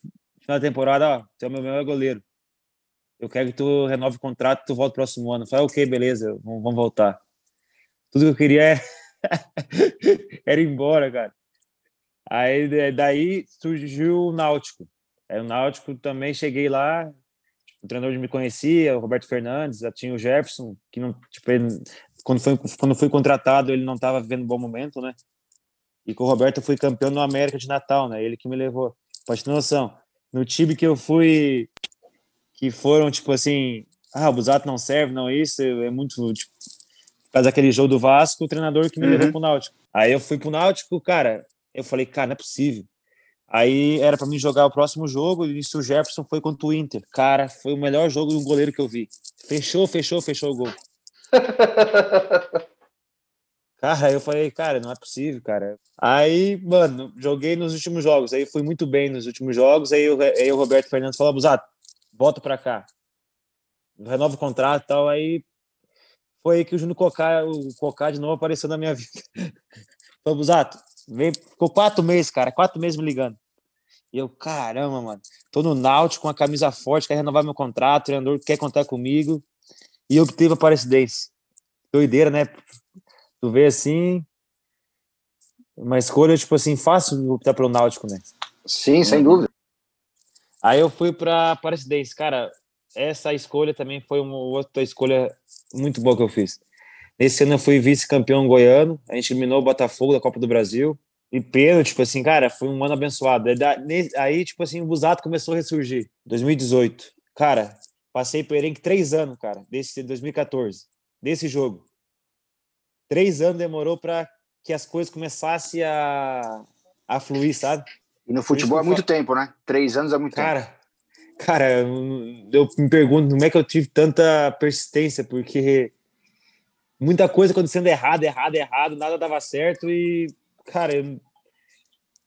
na temporada, ó, você é o meu melhor goleiro. Eu quero que tu renove o contrato, tu volta próximo ano. Eu falei, ok, beleza, vamos, voltar. Tudo que eu queria é... era ir embora, cara. Aí daí surgiu o Náutico. Aí, o Náutico também cheguei lá, o treinador me conhecia, o Roberto Fernandes, já tinha o Jefferson, que não, tipo, ele, quando foi quando foi contratado, ele não estava vivendo um bom momento, né? E com o Roberto eu fui campeão no América de Natal, né? Ele que me levou. Pode ter noção. No time que eu fui que foram tipo assim, ah, o Busato não serve, não isso, é muito tipo, causa daquele jogo do Vasco, o treinador que me uhum. levou pro Náutico. Aí eu fui pro Náutico, cara, eu falei, cara, não é possível. Aí era para mim jogar o próximo jogo e o Jefferson foi contra o Inter. Cara, foi o melhor jogo de um goleiro que eu vi. Fechou, fechou, fechou o gol. cara, eu falei, cara, não é possível, cara. Aí, mano, joguei nos últimos jogos. Aí fui muito bem nos últimos jogos. Aí, aí o Roberto Fernandes falou, Busato, volta pra cá. renova o contrato e tal. Aí foi aí que o Júnior Cocá, o Cocá de novo apareceu na minha vida. Falei, Busato, vem, ficou quatro meses, cara, quatro meses me ligando. E eu, caramba, mano, tô no Náutico com a camisa forte, quer renovar meu contrato, o treinador quer contar comigo. E eu obtive a Aparecidense. Doideira, né? Tu vê assim, uma escolha, tipo assim, fácil optar pelo Náutico, né?
Sim, sem dúvida.
Aí eu fui para Aparecidense. Cara, essa escolha também foi uma outra escolha muito boa que eu fiz. Nesse ano eu fui vice-campeão goiano, a gente eliminou o Botafogo da Copa do Brasil. E pênalti, tipo assim, cara, foi um ano abençoado. Aí, tipo assim, o Busato começou a ressurgir. 2018. Cara, passei por em três anos, cara, desse 2014, desse jogo. Três anos demorou para que as coisas começassem a, a fluir, sabe?
E no futebol é muito tempo, né? Três anos é muito
cara,
tempo.
Cara, eu me pergunto como é que eu tive tanta persistência, porque muita coisa acontecendo errado, errado, errado, nada dava certo e, cara, eu,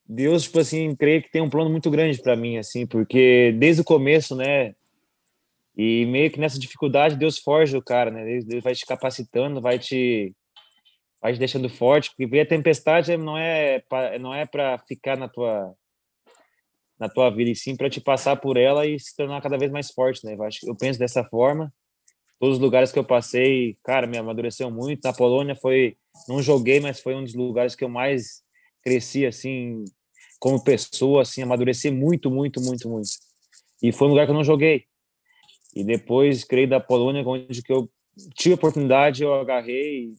Deus, tipo assim, creio que tem um plano muito grande para mim, assim, porque desde o começo, né, e meio que nessa dificuldade Deus forja o cara, né, Deus vai te capacitando, vai te vai te deixando forte, porque ver a tempestade não é não é para ficar na tua na tua vida, e sim para te passar por ela e se tornar cada vez mais forte, né? Eu, acho, eu penso dessa forma. Todos os lugares que eu passei, cara, me amadureceu muito. Na Polônia foi, não joguei, mas foi um dos lugares que eu mais cresci, assim, como pessoa, assim, amadureci muito, muito, muito, muito. E foi um lugar que eu não joguei. E depois, creio, da Polônia, onde que eu tive a oportunidade, eu agarrei.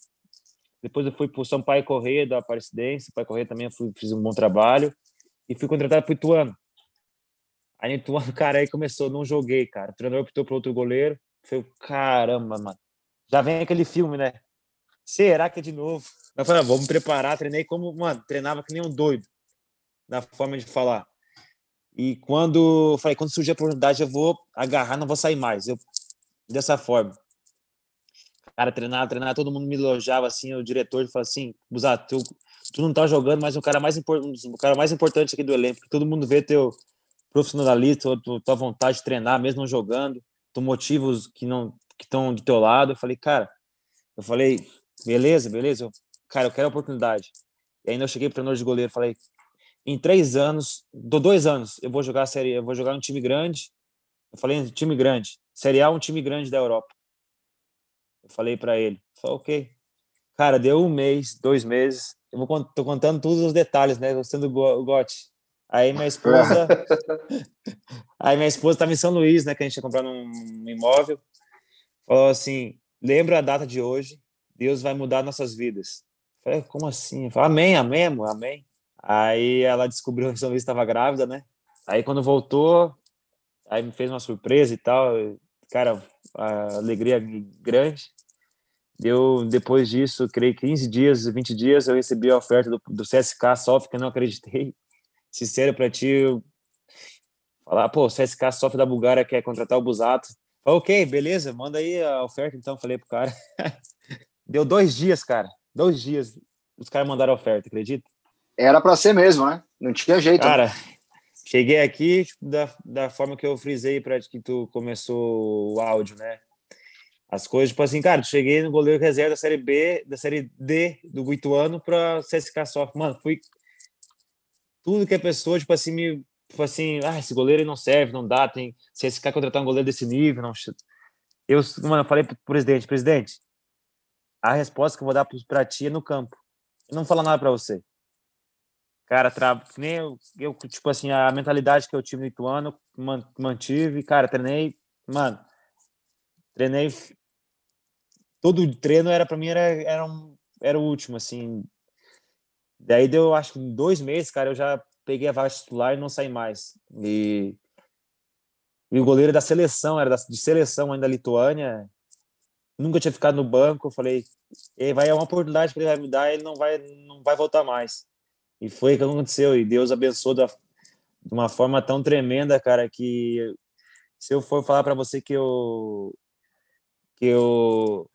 Depois eu fui para o Sampaio Correia, da Aparecidense. Sampaio Correia também eu fui, fiz um bom trabalho. E fui contratado para o Ituano. Aí tu, cara, aí começou, não joguei, cara. O treinador optou para outro goleiro. Foi caramba, mano. Já vem aquele filme, né? Será que é de novo? Eu falei, ah, vamos preparar. Treinei como, mano, treinava que nem um doido na forma de falar. E quando, falei, quando surgir a oportunidade, eu vou agarrar, não vou sair mais. Eu dessa forma. Cara, treinar, treinar, todo mundo me elogiava assim, o diretor falou assim: "Buzato, tu, tu não tá jogando, mas o cara mais importante, o cara mais importante aqui do elenco, todo mundo vê teu profissionalista, tua, tua vontade de treinar, mesmo não jogando, tu motivos que não que estão do teu lado. Eu falei, cara, eu falei, beleza, beleza, eu, cara, eu quero a oportunidade. E ainda eu cheguei para treinador de goleiro, falei, em três anos, do dois anos, eu vou jogar a série, eu vou jogar um time grande. Eu falei, time grande, série A, um time grande da Europa. Eu falei para ele, falei, ok. Cara, deu um mês, dois meses. Eu vou tô contando todos os detalhes, né? Gostando do Gotti. Aí minha esposa. aí minha esposa estava em São Luís, né? Que a gente tinha comprado um imóvel. Falou assim: lembra a data de hoje, Deus vai mudar nossas vidas. Eu falei, como assim? Eu falei, amém, amém, amor, amém. Aí ela descobriu que São Luís estava grávida, né? Aí quando voltou, aí me fez uma surpresa e tal. Cara, a alegria grande. Deu, depois disso, creio 15 dias, 20 dias, eu recebi a oferta do, do CSK, só que eu não acreditei sincero para ti, falar, pô, o CSK sofre da Bulgária, quer contratar o Busato. Falei, ok, beleza, manda aí a oferta, então, falei pro cara. Deu dois dias, cara, dois dias, os caras mandaram a oferta, acredita?
Era para ser mesmo, né? Não tinha jeito.
Cara, né? cheguei aqui tipo, da, da forma que eu frisei para que tu começou o áudio, né? As coisas, tipo assim, cara, cheguei no goleiro reserva da Série B, da Série D do Guituano para CSK Soft. Mano, fui tudo que a pessoa, tipo assim, me. Tipo assim, ah, esse goleiro não serve, não dá, tem. Se esse cara contratar um goleiro desse nível, não. Eu, mano, eu falei pro presidente, presidente, a resposta que eu vou dar para ti é no campo. Eu não falar nada para você. Cara, tra... nem eu, eu, tipo assim, a mentalidade que eu tive no Ituano, mantive, cara, treinei, mano, treinei. Todo treino era para mim era, era, um, era o último, assim, Daí deu, acho que dois meses, cara, eu já peguei a vaga titular e não saí mais. E, e o goleiro da seleção, era da, de seleção ainda da Lituânia, nunca tinha ficado no banco. Eu falei, vai é uma oportunidade que ele vai me dar, ele não vai, não vai voltar mais. E foi o que aconteceu. E Deus abençoou da, de uma forma tão tremenda, cara, que se eu for falar para você que eu que eu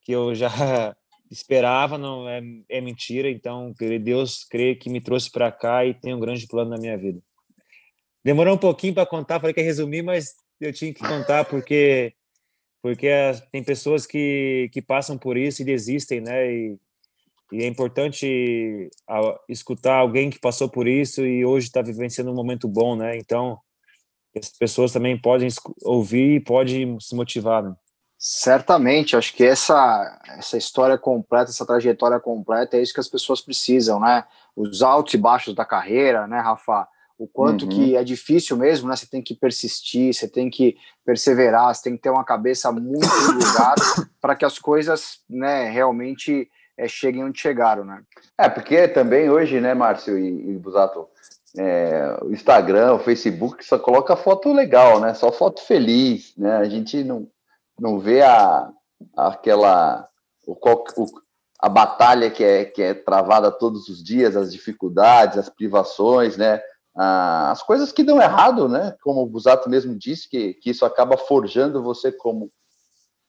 que eu já esperava, não é, é mentira. Então, Deus crê que me trouxe para cá e tem um grande plano na minha vida. Demorou um pouquinho para contar, falei que ia resumir, mas eu tinha que contar porque porque tem pessoas que, que passam por isso e desistem, né? E, e é importante escutar alguém que passou por isso e hoje está vivenciando um momento bom, né? Então, as pessoas também podem ouvir e podem se motivar, né?
Certamente, acho que essa, essa história completa, essa trajetória completa, é isso que as pessoas precisam, né? Os altos e baixos da carreira, né, Rafa? o quanto uhum. que é difícil mesmo, né? Você tem que persistir, você tem que perseverar, você tem que ter uma cabeça muito no lugar para que as coisas, né, realmente é, cheguem onde chegaram, né?
É, porque também hoje, né, Márcio e, e Busato, é, o Instagram, o Facebook só coloca foto legal, né? Só foto feliz, né? A gente não, não vê a, aquela o, o, a batalha que é, que é travada todos os dias, as dificuldades, as privações, né? Ah, as coisas que dão errado, né? Como o Busato mesmo disse, que, que isso acaba forjando você como,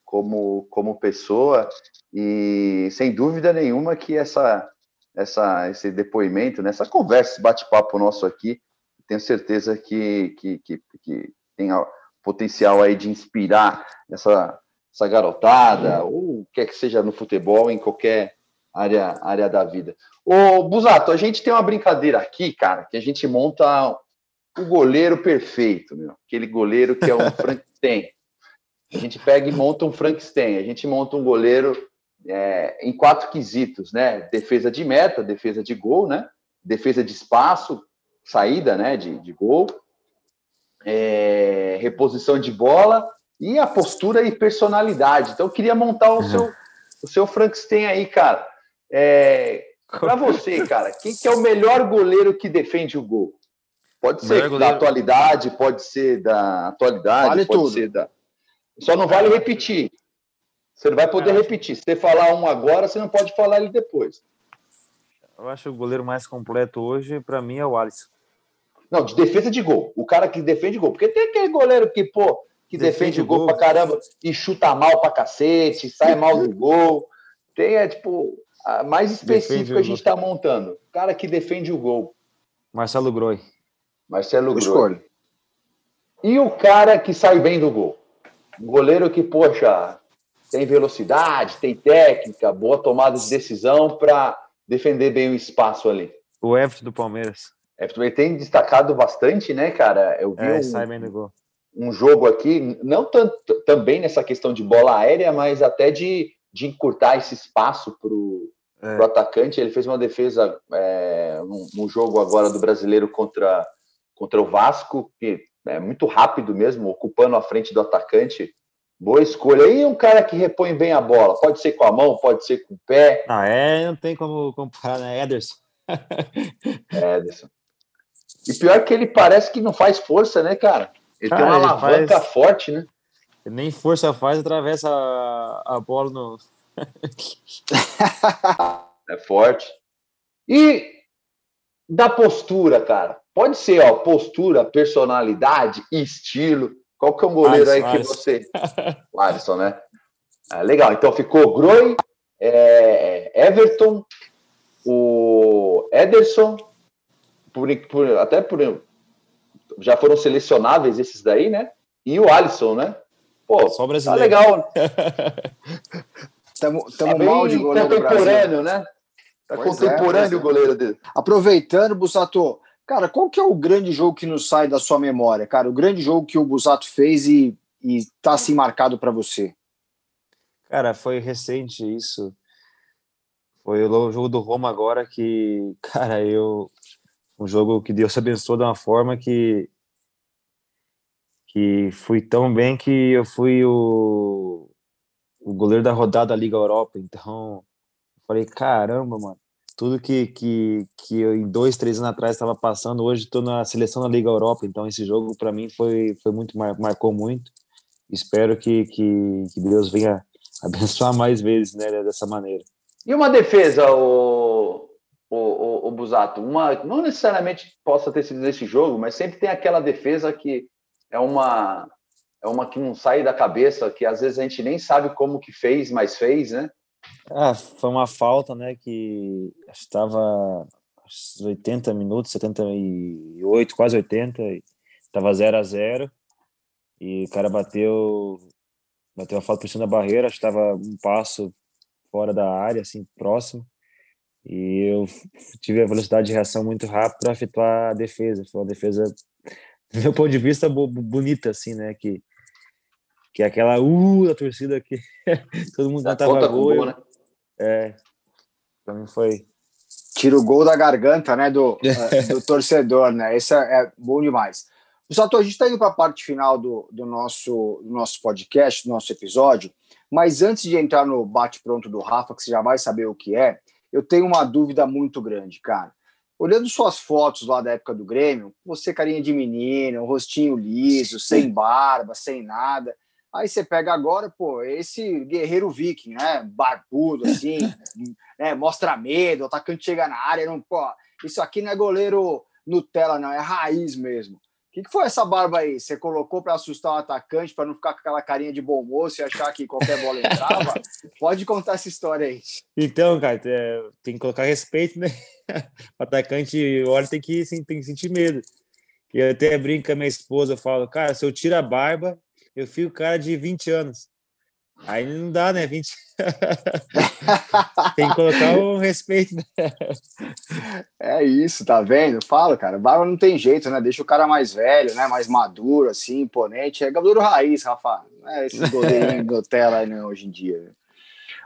como, como pessoa, e sem dúvida nenhuma que essa, essa, esse depoimento, né, essa conversa, esse bate-papo nosso aqui, tenho certeza que, que, que, que tem potencial aí de inspirar essa, essa garotada, ou o que é que seja no futebol, em qualquer área, área da vida. Ô, Busato, a gente tem uma brincadeira aqui, cara, que a gente monta o goleiro perfeito, meu. Aquele goleiro que é um Frankenstein. A gente pega e monta um Frankenstein. A gente monta um goleiro é, em quatro quesitos, né? Defesa de meta, defesa de gol, né? Defesa de espaço, saída, né? De, de gol, é, reposição de bola e a postura e personalidade. Então, eu queria montar o uhum. seu, o seu Frankenstein aí, cara. É, para você, cara, quem que é o melhor goleiro que defende o gol? Pode ser da atualidade, pode ser da atualidade, vale pode tudo. ser da. Só não vale repetir. Você não vai poder repetir. Se você falar um agora, você não pode falar ele depois.
Eu acho o goleiro mais completo hoje, para mim, é o Alisson.
Não, de defesa de gol. O cara que defende gol. Porque tem aquele goleiro que, pô, que defende, defende gol, gol pra caramba e chuta mal pra cacete, sai mal do gol. Tem, é, tipo, mais específico a gente está montando. O cara que defende o gol.
Marcelo Groi.
Marcelo Groi. E o cara que sai bem do gol. O goleiro que, poxa, tem velocidade, tem técnica, boa tomada de decisão para defender bem o espaço ali.
O Everton do Palmeiras.
Everton tem destacado bastante, né, cara? Eu vi
é, um,
um jogo aqui, não tanto também nessa questão de bola aérea, mas até de, de encurtar esse espaço para o é. pro atacante. Ele fez uma defesa é, jogo agora do brasileiro contra, contra o Vasco, que é muito rápido mesmo, ocupando a frente do atacante. Boa escolha. E um cara que repõe bem a bola. Pode ser com a mão, pode ser com o pé.
Ah, é, não tem como comparar, né? Ederson.
Ederson. E pior que ele parece que não faz força, né, cara? Ele cara, tem uma alavanca faz... forte, né?
Ele nem força faz, atravessa a, a bola no,
é forte. E da postura, cara. Pode ser, ó, postura, personalidade, estilo. Qual que é um goleiro aí que você. O Alisson, né? Ah, legal. Então ficou Groi, é, Everton, o Ederson, por, por, até por. Já foram selecionáveis esses daí, né? E o Alisson, né? Pô, Só brasileiro. tá legal.
Estamos é mal de goleiro
contemporâneo, né? Tá pois é, contemporâneo é, o goleiro dele.
Aproveitando, Bussato, cara, qual que é o grande jogo que nos sai da sua memória, cara? O grande jogo que o Bussato fez e, e tá assim marcado para você?
Cara, foi recente isso. Foi o jogo do Roma agora que, cara, eu um jogo que Deus abençoou de uma forma que que fui tão bem que eu fui o o goleiro da rodada da Liga Europa. Então, eu falei, caramba, mano. Tudo que, que, que eu em dois, três anos atrás estava passando, hoje estou na seleção da Liga Europa. Então, esse jogo para mim foi, foi muito, marcou muito. Espero que, que, que Deus venha abençoar mais vezes né, dessa maneira.
E uma defesa, o, o, o, o Busato? Uma, não necessariamente possa ter sido nesse jogo, mas sempre tem aquela defesa que é uma é uma que não sai da cabeça, que às vezes a gente nem sabe como que fez, mas fez, né?
Ah, foi uma falta, né, que estava 80 minutos, 78, quase 80, estava 0 a 0 e o cara bateu bateu a falta por cima da barreira, estava um passo fora da área, assim, próximo. E eu tive a velocidade de reação muito rápida para efetuar a defesa. Foi uma defesa, do meu ponto de vista, bonita, assim, né? Que, que é aquela uh da torcida que todo mundo cantava gol. Né? É, para mim foi.
Tira o gol da garganta, né, do, eh, do torcedor, né? Esse é, é bom demais. Sato, a gente está indo para a parte final do, do, nosso, do nosso podcast, do nosso episódio, mas antes de entrar no bate-pronto do Rafa, que você já vai saber o que é, eu tenho uma dúvida muito grande, cara. Olhando suas fotos lá da época do Grêmio, você carinha de menino, rostinho liso, sem barba, sem nada. Aí você pega agora, pô, esse guerreiro viking, né? Barbudo, assim, né? mostra medo, o atacante chega na área, não, pô, isso aqui não é goleiro Nutella, não, é raiz mesmo que, que foi essa barba aí? Você colocou para assustar o atacante, para não ficar com aquela carinha de bom moço e achar que qualquer bola entrava? Pode contar essa história aí.
Então, cara, é, tem que colocar respeito, né? O atacante, olha, tem que, tem que sentir medo. E eu até brinco com a minha esposa, eu falo, cara, se eu tiro a barba, eu fico cara de 20 anos. Aí não dá, né? 20. Tem que colocar o respeito, né?
É isso, tá vendo? Fala, cara. Barba não tem jeito, né? Deixa o cara mais velho, né? Mais maduro, assim, imponente. É goleiro raiz, Rafa. Não é esse goleirinho Nutella aí, né, hoje em dia.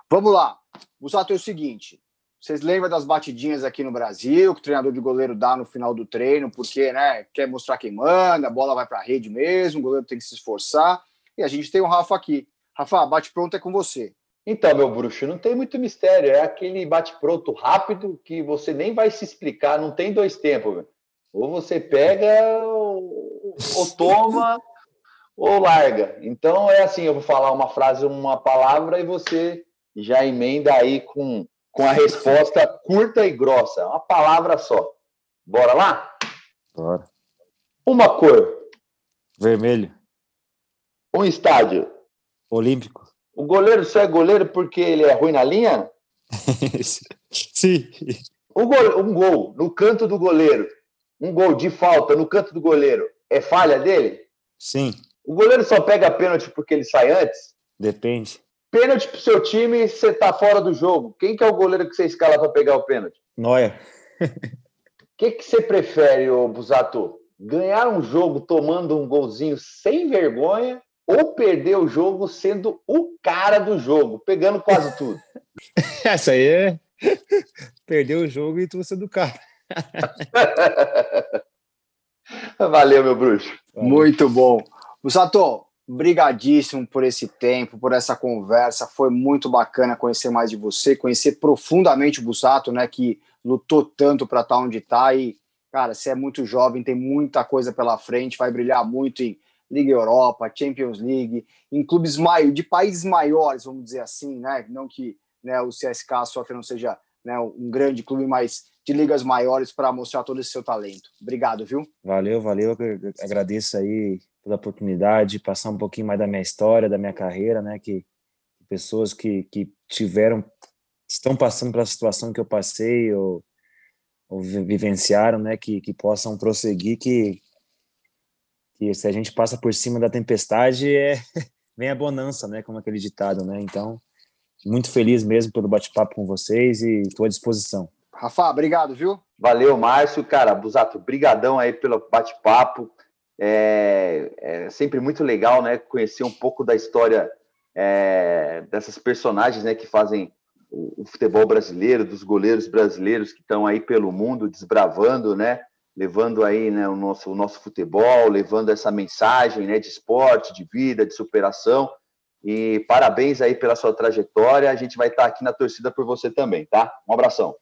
Vamos lá. Busato é o seguinte. Vocês lembram das batidinhas aqui no Brasil, que o treinador de goleiro dá no final do treino, porque né, quer mostrar quem manda, a bola vai para a rede mesmo, o goleiro tem que se esforçar. E a gente tem o Rafa aqui. Rafa, bate-pronto é com você.
Então, meu bruxo, não tem muito mistério. É aquele bate-pronto rápido que você nem vai se explicar, não tem dois tempos. Ou você pega, ou, ou toma, ou larga. Então é assim: eu vou falar uma frase, uma palavra, e você já emenda aí com, com a resposta curta e grossa. Uma palavra só. Bora lá?
Bora.
Uma cor.
Vermelho.
Um estádio.
Olímpico.
O goleiro só é goleiro porque ele é ruim na linha?
Sim.
Um gol, um gol no canto do goleiro, um gol de falta no canto do goleiro, é falha dele?
Sim.
O goleiro só pega pênalti porque ele sai antes?
Depende.
Pênalti pro seu time, você tá fora do jogo. Quem que é o goleiro que você escala para pegar o pênalti?
Noia.
O que, que você prefere, ô Busato? Ganhar um jogo tomando um golzinho sem vergonha ou perder o jogo sendo o cara do jogo, pegando quase tudo.
Essa aí é perder o jogo e tu sendo o cara.
Valeu, meu bruxo.
Muito bom. Musato, brigadíssimo por esse tempo, por essa conversa. Foi muito bacana conhecer mais de você, conhecer profundamente o Busato, né, que lutou tanto para estar tá onde está e, cara, você é muito jovem, tem muita coisa pela frente, vai brilhar muito em Liga Europa, Champions League, em clubes mai de países maiores, vamos dizer assim, né? Não que né, o CSK sofre não seja né, um grande clube, mas de ligas maiores para mostrar todo esse seu talento. Obrigado, viu?
Valeu, valeu. Eu agradeço aí pela oportunidade de passar um pouquinho mais da minha história, da minha carreira, né? Que pessoas que, que tiveram, estão passando pela situação que eu passei ou, ou vivenciaram, né? Que, que possam prosseguir, que que se a gente passa por cima da tempestade, é vem a bonança, né? Como aquele ditado, né? Então, muito feliz mesmo pelo bate-papo com vocês e estou à disposição.
Rafa, obrigado, viu?
Valeu, Márcio. Cara, Busato, brigadão aí pelo bate-papo. É, é, sempre muito legal, né? Conhecer um pouco da história é, dessas personagens, né? Que fazem o, o futebol brasileiro, dos goleiros brasileiros que estão aí pelo mundo desbravando, né? Levando aí né, o, nosso, o nosso futebol, levando essa mensagem né, de esporte, de vida, de superação. E parabéns aí pela sua trajetória. A gente vai estar aqui na torcida por você também, tá? Um abração.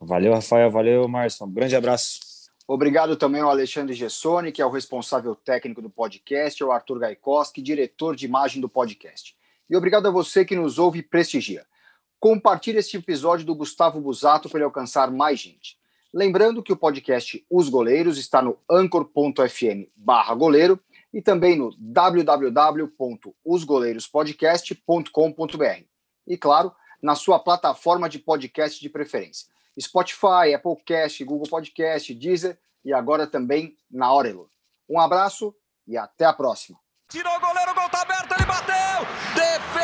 Valeu, Rafael. Valeu, Márcio. Um grande abraço.
Obrigado também ao Alexandre Gessoni, que é o responsável técnico do podcast, ao Arthur Gaikoski, diretor de imagem do podcast. E obrigado a você que nos ouve e prestigia. Compartilhe este episódio do Gustavo Busato para ele alcançar mais gente. Lembrando que o podcast Os Goleiros está no anchor.fm barra goleiro e também no www.osgoleirospodcast.com.br. E claro, na sua plataforma de podcast de preferência. Spotify, Applecast, Google Podcast, Deezer e agora também na Orelo. Um abraço e até a próxima.
Tirou o goleiro, o gol tá aberto, ele bateu! Defesa!